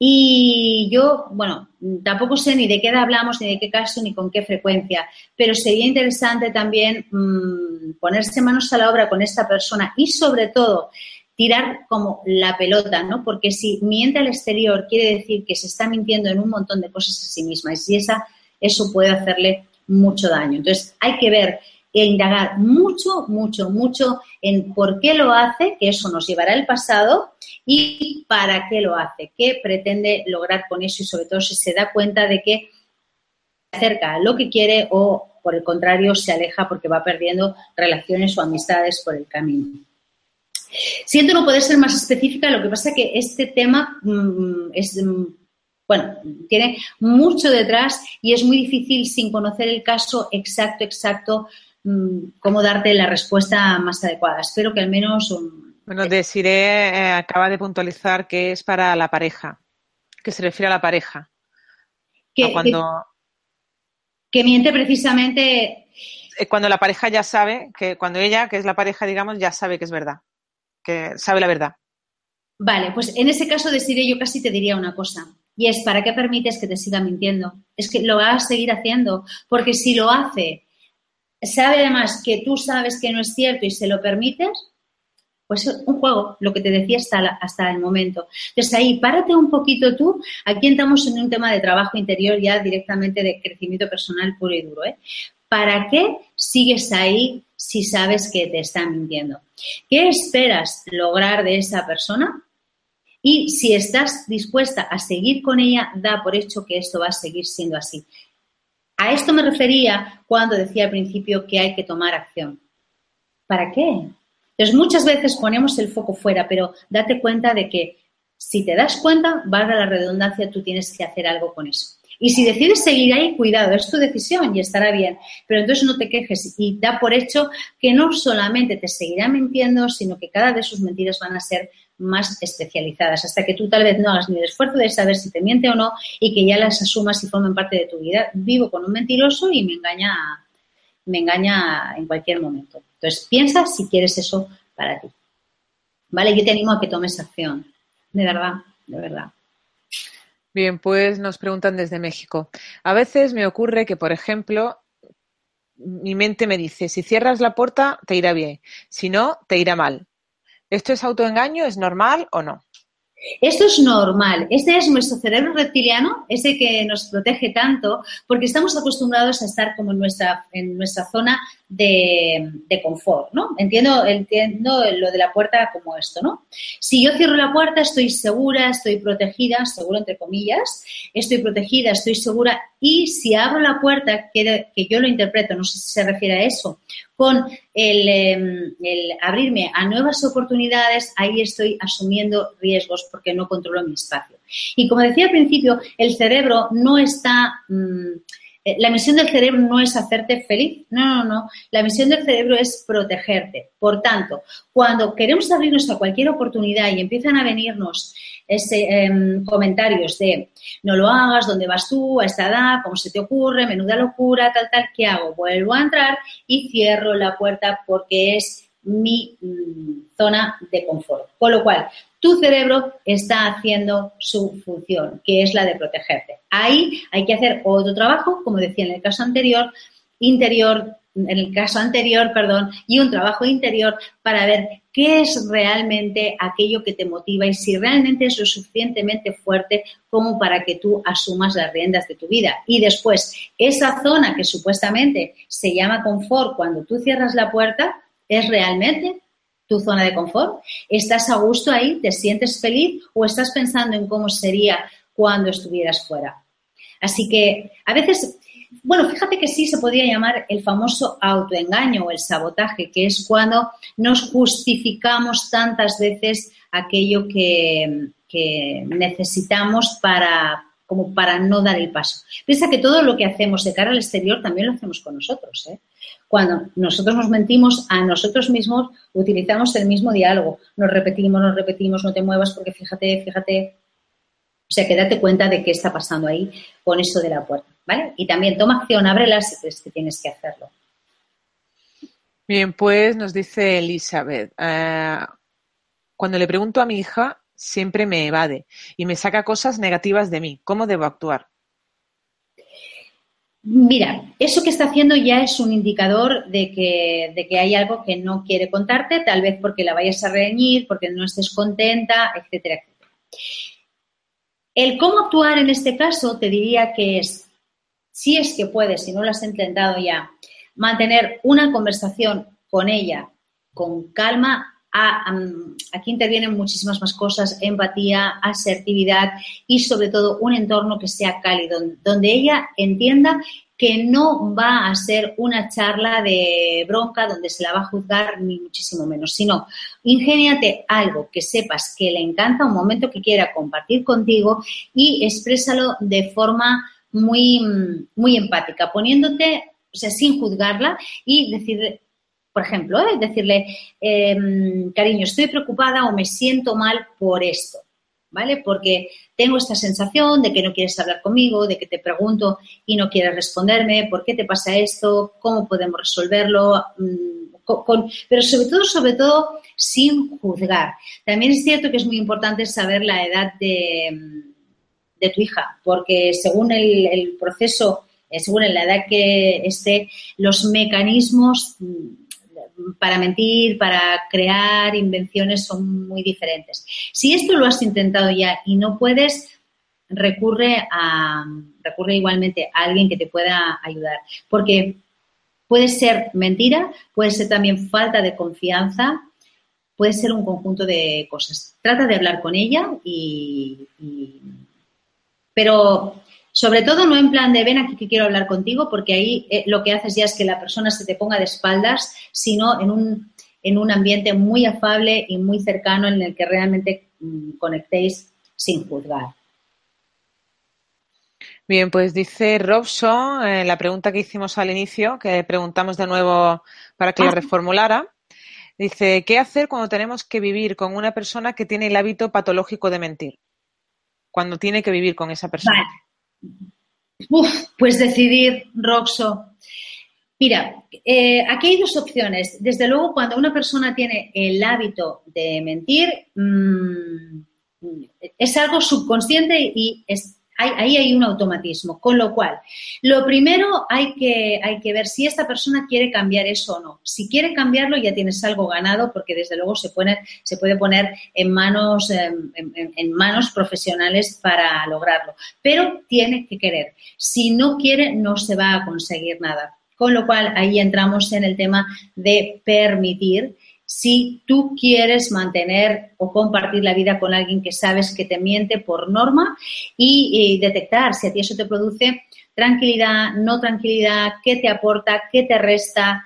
Y yo, bueno, tampoco sé ni de qué hablamos, ni de qué caso, ni con qué frecuencia, pero sería interesante también mm, ponerse manos a la obra con esta persona y sobre todo tirar como la pelota, ¿no? Porque si miente al exterior quiere decir que se está mintiendo en un montón de cosas a sí misma y si esa, eso puede hacerle mucho daño. Entonces, hay que ver e indagar mucho, mucho, mucho en por qué lo hace, que eso nos llevará al pasado, y para qué lo hace, qué pretende lograr con eso y sobre todo si se da cuenta de que se acerca a lo que quiere o por el contrario se aleja porque va perdiendo relaciones o amistades por el camino. Siento no poder ser más específica, lo que pasa que este tema mm, es, mm, bueno, tiene mucho detrás y es muy difícil sin conocer el caso exacto, exacto, cómo darte la respuesta más adecuada. Espero que al menos... bueno, Desiree eh, acaba de puntualizar que es para la pareja, que se refiere a la pareja. Que, cuando... que miente precisamente eh, cuando la pareja ya sabe que cuando ella, que es la pareja, digamos, ya sabe que es verdad que sabe la verdad. Vale, pues en ese caso deciré yo casi te diría una cosa. Y es, ¿para qué permites que te siga mintiendo? Es que lo va a seguir haciendo. Porque si lo hace, sabe además que tú sabes que no es cierto y se lo permites, pues es un juego, lo que te decía hasta, hasta el momento. Entonces ahí, párate un poquito tú. Aquí entramos en un tema de trabajo interior ya directamente de crecimiento personal puro y duro. ¿eh? ¿Para qué sigues ahí si sabes que te está mintiendo? ¿Qué esperas lograr de esa persona? Y si estás dispuesta a seguir con ella, da por hecho que esto va a seguir siendo así. A esto me refería cuando decía al principio que hay que tomar acción. ¿Para qué? Entonces, muchas veces ponemos el foco fuera, pero date cuenta de que si te das cuenta, valga la redundancia, tú tienes que hacer algo con eso. Y si decides seguir ahí, cuidado, es tu decisión y estará bien. Pero entonces no te quejes y da por hecho que no solamente te seguirá mintiendo, sino que cada vez sus mentiras van a ser más especializadas, hasta que tú tal vez no hagas ni el esfuerzo de saber si te miente o no y que ya las asumas y formen parte de tu vida. Vivo con un mentiroso y me engaña, me engaña en cualquier momento. Entonces piensa si quieres eso para ti. ¿Vale? Yo te animo a que tomes acción. De verdad, de verdad. Bien, pues nos preguntan desde México. A veces me ocurre que, por ejemplo, mi mente me dice, si cierras la puerta, te irá bien, si no, te irá mal. ¿Esto es autoengaño? ¿Es normal o no? Esto es normal. Este es nuestro cerebro reptiliano, ese que nos protege tanto, porque estamos acostumbrados a estar como en nuestra, en nuestra zona de, confort, ¿no? Entiendo, entiendo lo de la puerta como esto, ¿no? Si yo cierro la puerta, estoy segura, estoy protegida, seguro entre comillas, estoy protegida, estoy segura, y si abro la puerta, que, que yo lo interpreto, no sé si se refiere a eso, con em, el, abrirme a nuevas oportunidades, ahí estoy asumiendo riesgos porque no controlo mi espacio. Y como decía al principio, el cerebro no está... Mm, eh, la misión del cerebro no es hacerte feliz, no, no, no. La misión del cerebro es protegerte. Por tanto, cuando queremos abrirnos a cualquier oportunidad y empiezan a venirnos ese, em, comentarios de no lo hagas, dónde vas tú, a esta edad, cómo se te ocurre, menuda locura, tal, tal, ¿qué hago? Vuelvo a entrar y cierro la puerta porque es mi mm, zona de confort. Con lo cual, tu cerebro está haciendo su función, que es la de protegerte. Ahí hay que hacer otro trabajo, como decía en el caso anterior, interior, en el caso anterior, perdón, y un trabajo interior para ver qué es realmente aquello que te motiva y si realmente es lo suficientemente fuerte como para que tú asumas las riendas de tu vida. Y después, esa zona que supuestamente se llama confort cuando tú cierras la puerta, ¿es realmente tu zona de confort? ¿Estás a gusto ahí? ¿Te sientes feliz? ¿O estás pensando en cómo sería cuando estuvieras fuera? Así que a veces, bueno, fíjate que sí se podría llamar el famoso autoengaño o el sabotaje, que es cuando nos justificamos tantas veces aquello que, que necesitamos para, como para no dar el paso. Piensa que todo lo que hacemos de cara al exterior también lo hacemos con nosotros. ¿eh? Cuando nosotros nos mentimos a nosotros mismos, utilizamos el mismo diálogo. Nos repetimos, nos repetimos, no te muevas porque fíjate, fíjate. O sea, que date cuenta de qué está pasando ahí con esto de la puerta, ¿vale? Y también toma acción, ábrela si crees que tienes que hacerlo. Bien, pues nos dice Elizabeth, eh, cuando le pregunto a mi hija, siempre me evade y me saca cosas negativas de mí. ¿Cómo debo actuar? Mira, eso que está haciendo ya es un indicador de que, de que hay algo que no quiere contarte, tal vez porque la vayas a reñir, porque no estés contenta, etcétera, etcétera. El cómo actuar en este caso te diría que es, si es que puedes, si no lo has intentado ya, mantener una conversación con ella con calma. Aquí intervienen muchísimas más cosas, empatía, asertividad y sobre todo un entorno que sea cálido, donde ella entienda que no va a ser una charla de bronca donde se la va a juzgar ni muchísimo menos, sino ingéniate algo que sepas que le encanta, un momento que quiera compartir contigo y exprésalo de forma muy, muy empática, poniéndote, o sea, sin juzgarla y decir, por ejemplo, ¿eh? decirle, em, cariño, estoy preocupada o me siento mal por esto. ¿vale? Porque tengo esta sensación de que no quieres hablar conmigo, de que te pregunto y no quieres responderme, ¿por qué te pasa esto? ¿Cómo podemos resolverlo? Mm, pero sobre todo, sobre todo, sin juzgar. También es cierto que es muy importante saber la edad de, tu hija, porque según el proceso, eh, según la edad que esté, los mecanismos mm, para mentir, para crear invenciones son muy diferentes. Si esto lo has intentado ya y no puedes, recurre a recurre igualmente a alguien que te pueda ayudar, porque puede ser mentira, puede ser también falta de confianza, puede ser un conjunto de cosas. Trata de hablar con ella y, y pero sobre todo no en plan de ven aquí que quiero hablar contigo, porque ahí eh, lo que haces ya es que la persona se te ponga de espaldas, sino en un, en un ambiente muy afable y muy cercano en el que realmente mm, conectéis sin juzgar. Bien, pues dice Robson, eh, la pregunta que hicimos al inicio, que preguntamos de nuevo para que la ah. reformulara, dice, ¿qué hacer cuando tenemos que vivir con una persona que tiene el hábito patológico de mentir? Cuando tiene que vivir con esa persona. Pues decidir, Roxo. Mira, eh, aquí hay dos opciones. Desde luego, cuando una persona tiene el hábito de mentir, mm, es algo subconsciente y es ahí hay un automatismo. Con lo cual, lo primero hay que, hay que ver si esta persona quiere cambiar eso o no. Si quiere cambiarlo, ya tienes algo ganado porque desde luego se, pone, se puede poner en manos, em, en, manos profesionales para lograrlo. Pero tiene que querer. Si no quiere, no se va a conseguir nada. Con lo cual, ahí entramos en el tema de permitir si tú quieres mantener o compartir la vida con alguien que sabes que te miente por norma y, detectar si a ti eso te produce tranquilidad, no tranquilidad, qué te aporta, qué te resta.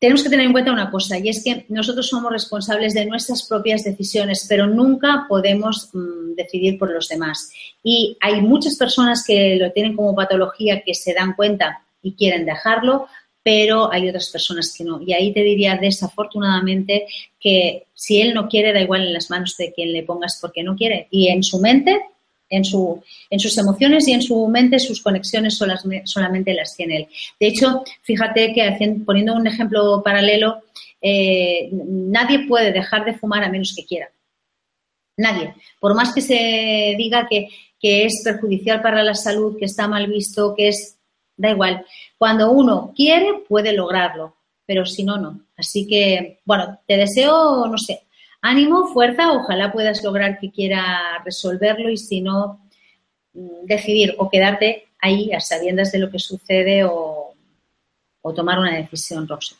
Tenemos que tener en cuenta una cosa y es que nosotros somos responsables de nuestras propias decisiones, pero nunca podemos mm, decidir por los demás. Y hay muchas personas que lo tienen como patología que se dan cuenta y quieren dejarlo, pero hay otras personas que no. Y ahí te diría desafortunadamente que si él no quiere, da igual en las manos de quien le pongas porque no quiere. Y en su mente, en, su, en sus emociones y en su mente, sus conexiones solamente las tiene él. De hecho, fíjate que poniendo un ejemplo paralelo, eh, nadie puede dejar de fumar a menos que quiera. Nadie. Por más que se diga que, que es perjudicial para la salud, que está mal visto, que es da igual. Cuando uno quiere, puede lograrlo, pero si no, no. Así que, bueno, te deseo, no sé, ánimo, fuerza, ojalá puedas lograr que quiera resolverlo y si no, mm, decidir o quedarte ahí a sabiendas de lo que sucede o, tomar una decisión, Rosa.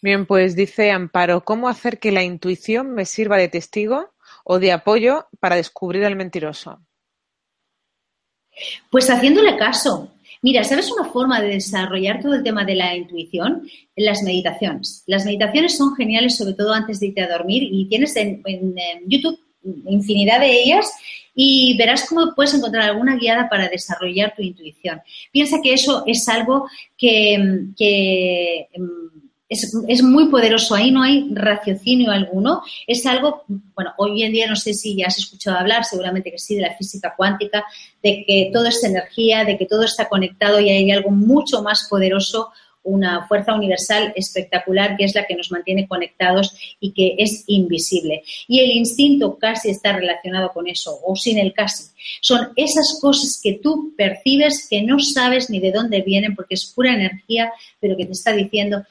Bien, pues dice Amparo, ¿cómo hacer que la intuición me sirva de testigo o de apoyo para descubrir al mentiroso? Pues haciéndole caso. Mira, ¿sabes una forma de desarrollar todo el tema de la intuición? Las meditaciones. Las meditaciones son geniales, sobre todo antes de irte a dormir, y tienes en, YouTube infinidad de ellas y verás cómo puedes encontrar alguna guiada para desarrollar tu intuición. Piensa que eso es algo que, que es, muy poderoso, ahí no hay raciocinio alguno, es algo, bueno, hoy en día no sé si ya has escuchado hablar, seguramente que sí, de la física cuántica, de que todo es energía, de que todo está conectado y hay algo mucho más poderoso una fuerza universal espectacular que es la que nos mantiene conectados y que es invisible. Y el instinto casi está relacionado con eso, o sin el casi. Son esas cosas que tú percibes que no sabes ni de dónde vienen porque es pura energía, pero que te está diciendo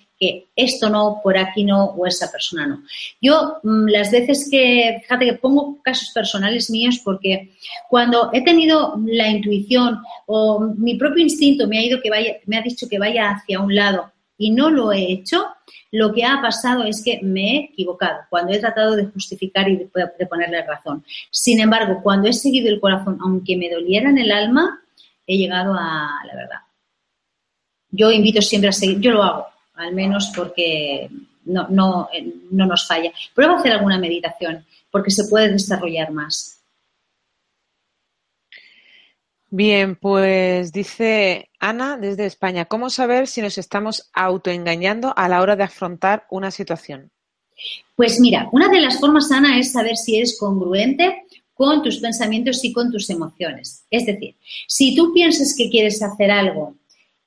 esto no, por aquí no o esa persona no. Yo mm, las veces que, fíjate que pongo casos personales míos porque cuando he tenido la intuición o mi propio instinto me ha ido que vaya, me ha dicho que vaya hacia un lado y no lo he hecho, lo que ha pasado es que me he equivocado cuando he tratado de justificar y de, ponerle razón. Sin embargo, cuando he seguido el corazón, aunque me doliera en el alma, he llegado a la verdad. Yo invito siempre a seguir, yo lo hago, al menos porque no, no, no nos falla. Prueba a hacer alguna meditación, porque se puede desarrollar más. Bien, pues dice Ana desde España, ¿cómo saber si nos estamos autoengañando a la hora de afrontar una situación? Pues mira, una de las formas, Ana, es saber si eres congruente con tus pensamientos y con tus emociones. Es decir, si tú piensas que quieres hacer algo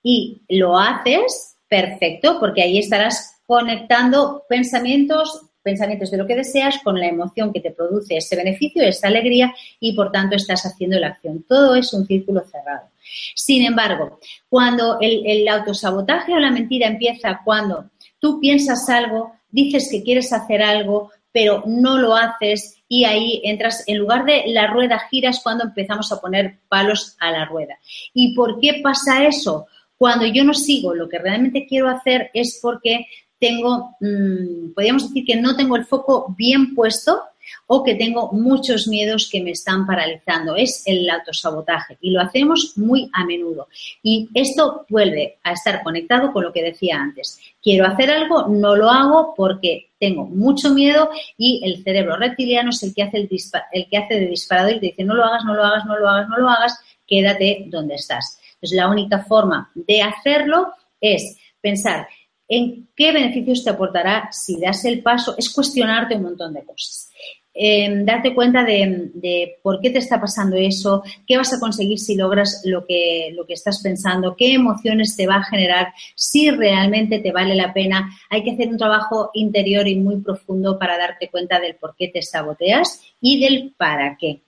y lo haces, perfecto, porque ahí estarás conectando pensamientos, pensamientos de lo que deseas con la emoción que te produce ese beneficio, esa alegría y por tanto estás haciendo la acción. Todo es un círculo cerrado. Sin embargo, cuando el, el autosabotaje o la mentira empieza cuando tú piensas algo, dices que quieres hacer algo, pero no lo haces y ahí entras, en lugar de la rueda giras cuando empezamos a poner palos a la rueda. ¿Y por qué pasa eso? Cuando yo no sigo lo que realmente quiero hacer es porque tengo, mm, podríamos decir que no tengo el foco bien puesto o que tengo muchos miedos que me están paralizando. Es el autosabotaje y lo hacemos muy a menudo. Y esto vuelve a estar conectado con lo que decía antes. Quiero hacer algo, no lo hago porque tengo mucho miedo y el cerebro reptiliano es el que hace, el, el que hace de disparador y te dice no lo hagas, no lo hagas, no lo hagas, no lo hagas, quédate donde estás. La única forma de hacerlo es pensar en qué beneficios te aportará si das el paso, es cuestionarte un montón de cosas. Em, darte cuenta de, por qué te está pasando eso, qué vas a conseguir si logras lo que, lo que estás pensando, qué emociones te va a generar, si realmente te vale la pena. Hay que hacer un trabajo interior y muy profundo para darte cuenta del por qué te saboteas y del para qué.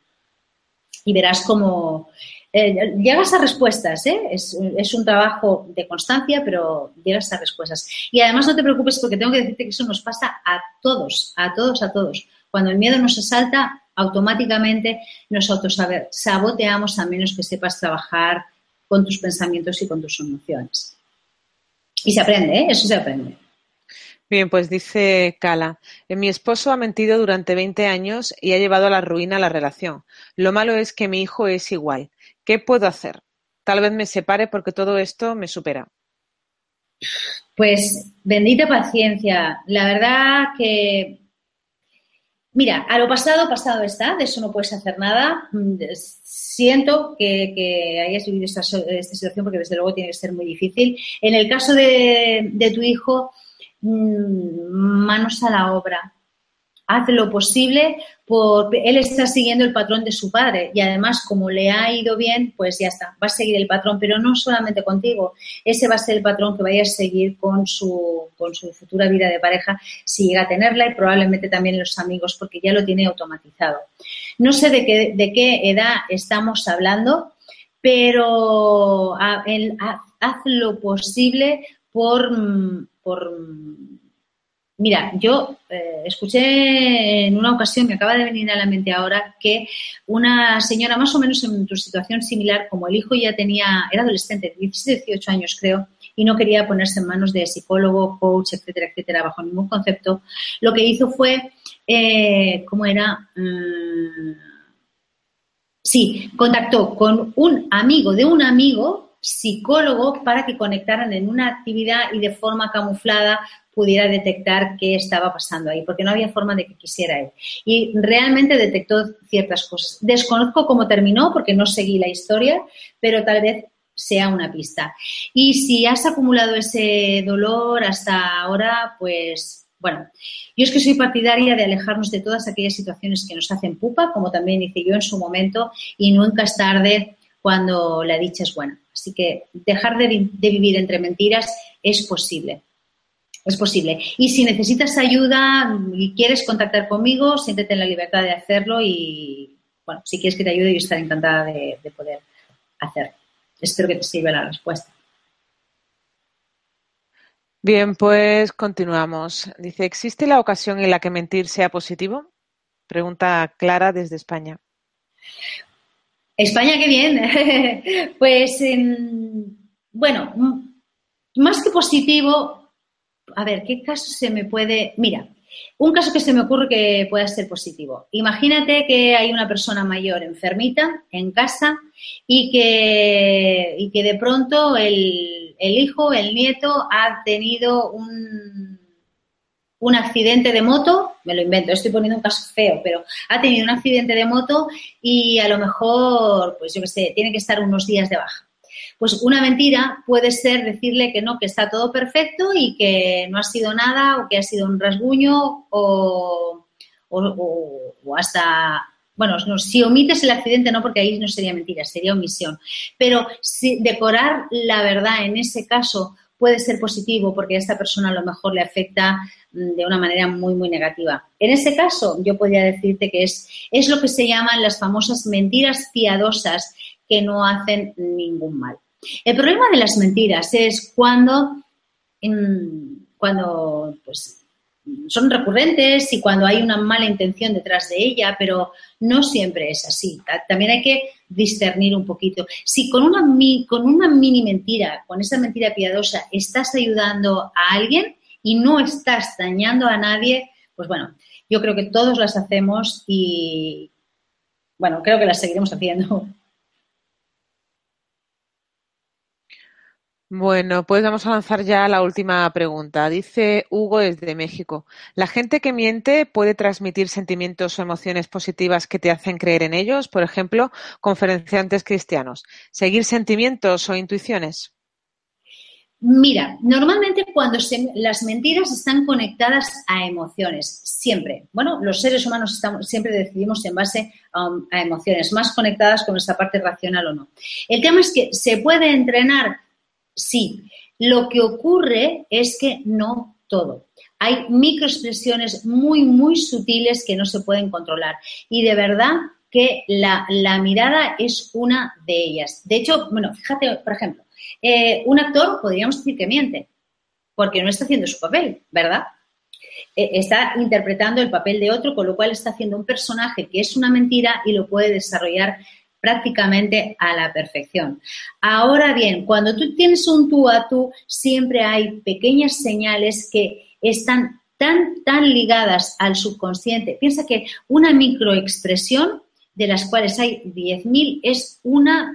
Y verás cómo eh, llegas a respuestas, ¿eh? Es, un trabajo de constancia, pero llegas a respuestas. Y además no te preocupes porque tengo que decirte que eso nos pasa a todos, a todos, a todos. Cuando el miedo nos asalta, automáticamente nos autosaboteamos a menos que sepas trabajar con tus pensamientos y con tus emociones. Y se aprende, ¿eh? Eso se aprende. Bien, pues dice Cala, mi esposo ha mentido durante 20 años y ha llevado a la ruina la relación. Lo malo es que mi hijo es igual. ¿Qué puedo hacer? Tal vez me separe porque todo esto me supera. Pues bendita paciencia. La verdad que, mira, a lo pasado, pasado está, de eso no puedes hacer nada. Siento que, hayas vivido esta, situación porque desde luego tiene que ser muy difícil. En el caso de, de tu hijo, mm, manos a la obra hace lo posible por él está siguiendo el patrón de su padre y además como le ha ido bien, pues ya está, va a seguir el patrón, pero no solamente contigo, ese va a ser el patrón que vaya a seguir con su, con su futura vida de pareja si llega a tenerla y probablemente también los amigos porque ya lo tiene automatizado. No sé de qué, de qué edad estamos hablando, pero haz lo posible por, por Mira, yo eh, escuché en una ocasión, me acaba de venir a la mente ahora, que una señora más o menos en tu situación similar, como el hijo ya tenía, era adolescente, 17, 18 años creo, y no quería ponerse en manos de psicólogo, coach, etcétera, etcétera, bajo ningún concepto, lo que hizo fue, eh, ¿cómo era? Mm, sí, contactó con un amigo de un amigo psicólogo para que conectaran en una actividad y de forma camuflada pudiera detectar qué estaba pasando ahí, porque no había forma de que quisiera él. Y realmente detectó ciertas cosas. Desconozco cómo terminó porque no seguí la historia, pero tal vez sea una pista. Y si has acumulado ese dolor hasta ahora, pues bueno, yo es que soy partidaria de alejarnos de todas aquellas situaciones que nos hacen pupa, como también hice yo en su momento, y nunca es tarde cuando la dicha es buena. Así que dejar de, de vivir entre mentiras es posible es posible. Y si necesitas ayuda y quieres contactar conmigo, siéntete en la libertad de hacerlo y, bueno, si quieres que te ayude, yo estaré encantada de, poder hacerlo. Espero que te sirva la respuesta. Bien, pues continuamos. Dice, ¿existe la ocasión en la que mentir sea positivo? Pregunta Clara desde España. España, qué bien. pues, em, bueno, más que positivo, a ver, ¿qué caso se me puede...? Mira, un caso que se me ocurre que pueda ser positivo. Imagínate que hay una persona mayor enfermita en casa y que, y que de pronto el, el hijo, el nieto, ha tenido un, un accidente de moto, me lo invento, estoy poniendo un caso feo, pero ha tenido un accidente de moto y a lo mejor, pues yo qué sé, tiene que estar unos días de baja. Pues una mentira puede ser decirle que no, que está todo perfecto y que no ha sido nada o que ha sido un rasguño o, o, hasta bueno, si omites el accidente no, porque ahí no sería mentira, sería omisión. Pero si decorar la verdad en ese caso puede ser positivo porque a esta persona a lo mejor le afecta mm, de una manera muy, muy negativa. En ese caso, yo podría decirte que es, es lo que se llaman las famosas mentiras piadosas que no hacen ningún mal. El problema de las mentiras es cuando, cuando pues, son recurrentes y cuando hay una mala intención detrás de ella, pero no siempre es así. También hay que discernir un poquito. Si con una, con una mini mentira, con esa mentira piadosa, estás ayudando a alguien y no estás dañando a nadie, pues bueno, yo creo que todos las hacemos y, bueno, creo que las seguiremos haciendo. Bueno, pues vamos a lanzar ya la última pregunta. Dice Hugo desde México. ¿La gente que miente puede transmitir sentimientos o emociones positivas que te hacen creer en ellos? Por ejemplo, conferenciantes cristianos. ¿Seguir sentimientos o intuiciones? Mira, normalmente cuando las mentiras están conectadas a emociones, siempre. Bueno, los seres humanos siempre decidimos en base a, a emociones, más conectadas con nuestra parte racional o no. El tema es que se puede entrenar Sí, lo que ocurre es que no todo. Hay microexpresiones muy, muy sutiles que no se pueden controlar. Y de verdad que la, mirada es una de ellas. De hecho, bueno, fíjate, por ejemplo, eh, un actor podríamos decir que miente, porque no está haciendo su papel, ¿verdad? Eh, está interpretando el papel de otro, con lo cual está haciendo un personaje que es una mentira y lo puede desarrollar prácticamente a la perfección. Ahora bien, cuando tú tienes un tú a tú, siempre hay pequeñas señales que están tan, tan ligadas al subconsciente. Piensa que una microexpresión, de las cuales hay 10.000, es una,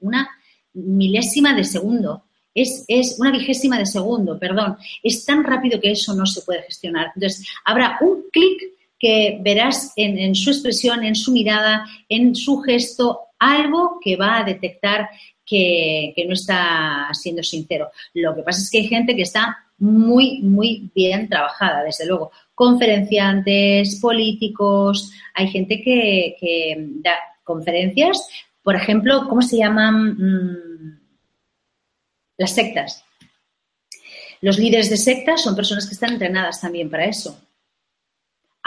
una milésima de segundo. Es, es, una vigésima de segundo, perdón. Es tan rápido que eso no se puede gestionar. Entonces, habrá un clic que verás en, su expresión, en su mirada, en su gesto, algo que va a detectar que, no está siendo sincero. Lo que pasa es que hay gente que está muy, muy bien trabajada, desde luego. Conferenciantes, políticos, hay gente que, da conferencias, por ejemplo, ¿cómo se llaman mm, las sectas? Los líderes de sectas son personas que están entrenadas también para eso.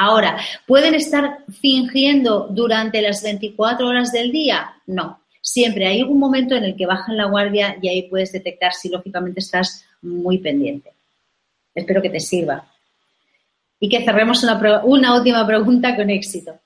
Ahora, ¿pueden estar fingiendo durante las 24 horas del día? No. Siempre hay algún momento en el que bajan la guardia y ahí puedes detectar si lógicamente estás muy pendiente. Espero que te sirva. Y que cerremos una, una última pregunta con éxito.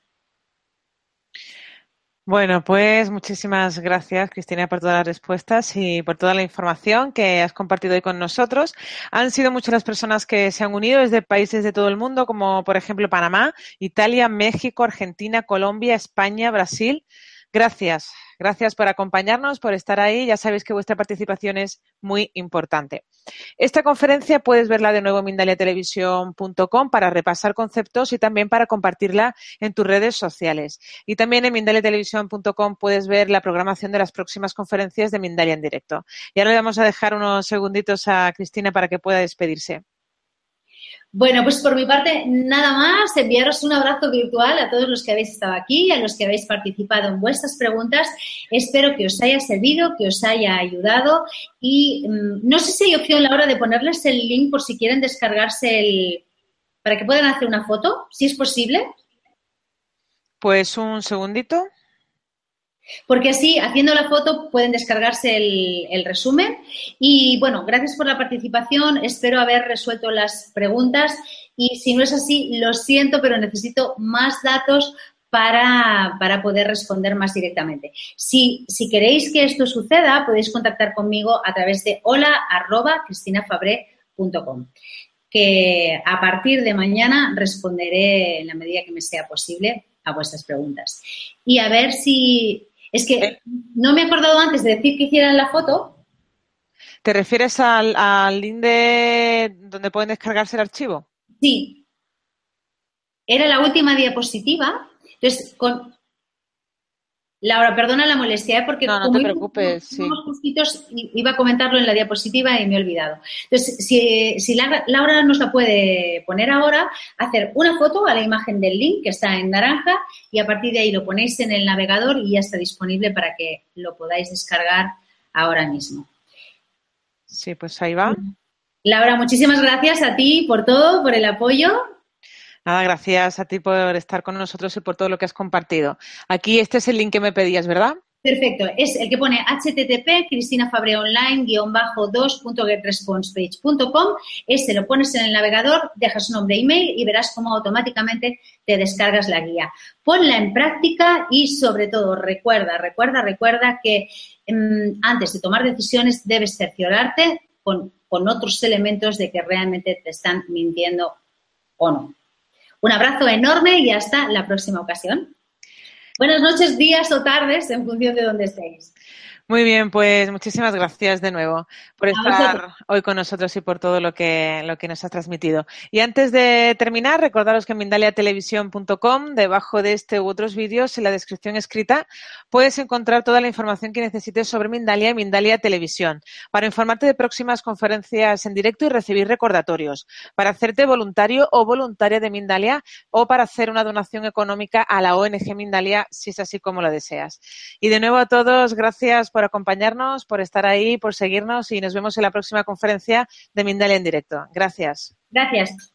Bueno, pues muchísimas gracias, Cristina, por todas las respuestas y por toda la información que has compartido hoy con nosotros. Han sido muchas las personas que se han unido desde países de todo el mundo, como por ejemplo Panamá, Italia, México, Argentina, Colombia, España, Brasil. Gracias. Gracias por acompañarnos, por estar ahí. Ya sabéis que vuestra participación es muy importante. Esta conferencia puedes verla de nuevo en mindaliatelevisión.com para repasar conceptos y también para compartirla en tus redes sociales. Y también en mindaliatelevisión.com puedes ver la programación de las próximas conferencias de Mindalia en directo. Y ahora le vamos a dejar unos segunditos a Cristina para que pueda despedirse. Bueno, pues por mi parte, nada más, enviaros un abrazo virtual a todos los que habéis estado aquí, a los que habéis participado en vuestras preguntas. Espero que os haya servido, que os haya ayudado y mm, no sé si hay opción la hora de ponerles el link por si quieren descargarse el... para que puedan hacer una foto, si es posible. Pues un segundito. Porque así, haciendo la foto, pueden descargarse el, resumen. Y bueno, gracias por la participación. Espero haber resuelto las preguntas. Y si no es así, lo siento, pero necesito más datos para, poder responder más directamente. Si, si, queréis que esto suceda, podéis contactar conmigo a través de hola.cristinafabре.com que a partir de mañana responderé en la medida que me sea posible a vuestras preguntas. Y a ver si es que eh. no me he acordado antes de decir que hicieran la foto. ¿Te refieres al, al link de donde pueden descargarse el archivo? Sí. Era la última diapositiva. Entonces, con, Laura, perdona la molestia, ¿eh? porque no, no te preocupes, sí. iba a comentarlo en la diapositiva y me he olvidado. Entonces, si, si Laura nos la puede poner ahora, hacer una foto a la imagen del link que está en naranja y a partir de ahí lo ponéis en el navegador y ya está disponible para que lo podáis descargar ahora mismo. Sí, pues ahí va. Laura, muchísimas gracias a ti por todo, por el apoyo Nada, gracias a ti por estar con nosotros y por todo lo que has compartido. Aquí este es el link que me pedías, ¿verdad? Perfecto, es el que pone http cristinafabreonline-2.getresponsepage.com. Este lo pones en el navegador, dejas un nombre email y verás cómo automáticamente te descargas la guía. Ponla en práctica y sobre todo recuerda, recuerda, recuerda que mm, antes de tomar decisiones debes cerciorarte con, con otros elementos de que realmente te están mintiendo o no. Un abrazo enorme y hasta la próxima ocasión. Buenas noches, días o tardes, en función de dónde estéis. Muy bien, pues muchísimas gracias de nuevo por estar hoy con nosotros y por todo lo que, lo que nos has transmitido. Y antes de terminar, recordaros que en mindaliatelevisión.com, debajo de este u otros vídeos, en la descripción escrita, puedes encontrar toda la información que necesites sobre Mindalia y Mindalia Televisión, para informarte de próximas conferencias en directo y recibir recordatorios, para hacerte voluntario o voluntaria de Mindalia o para hacer una donación económica a la ONG Mindalia, si es así como lo deseas. Y de nuevo a todos, gracias por acompañarnos, por estar ahí, por seguirnos y nos vemos en la próxima conferencia de Mindalia en directo. Gracias. Gracias.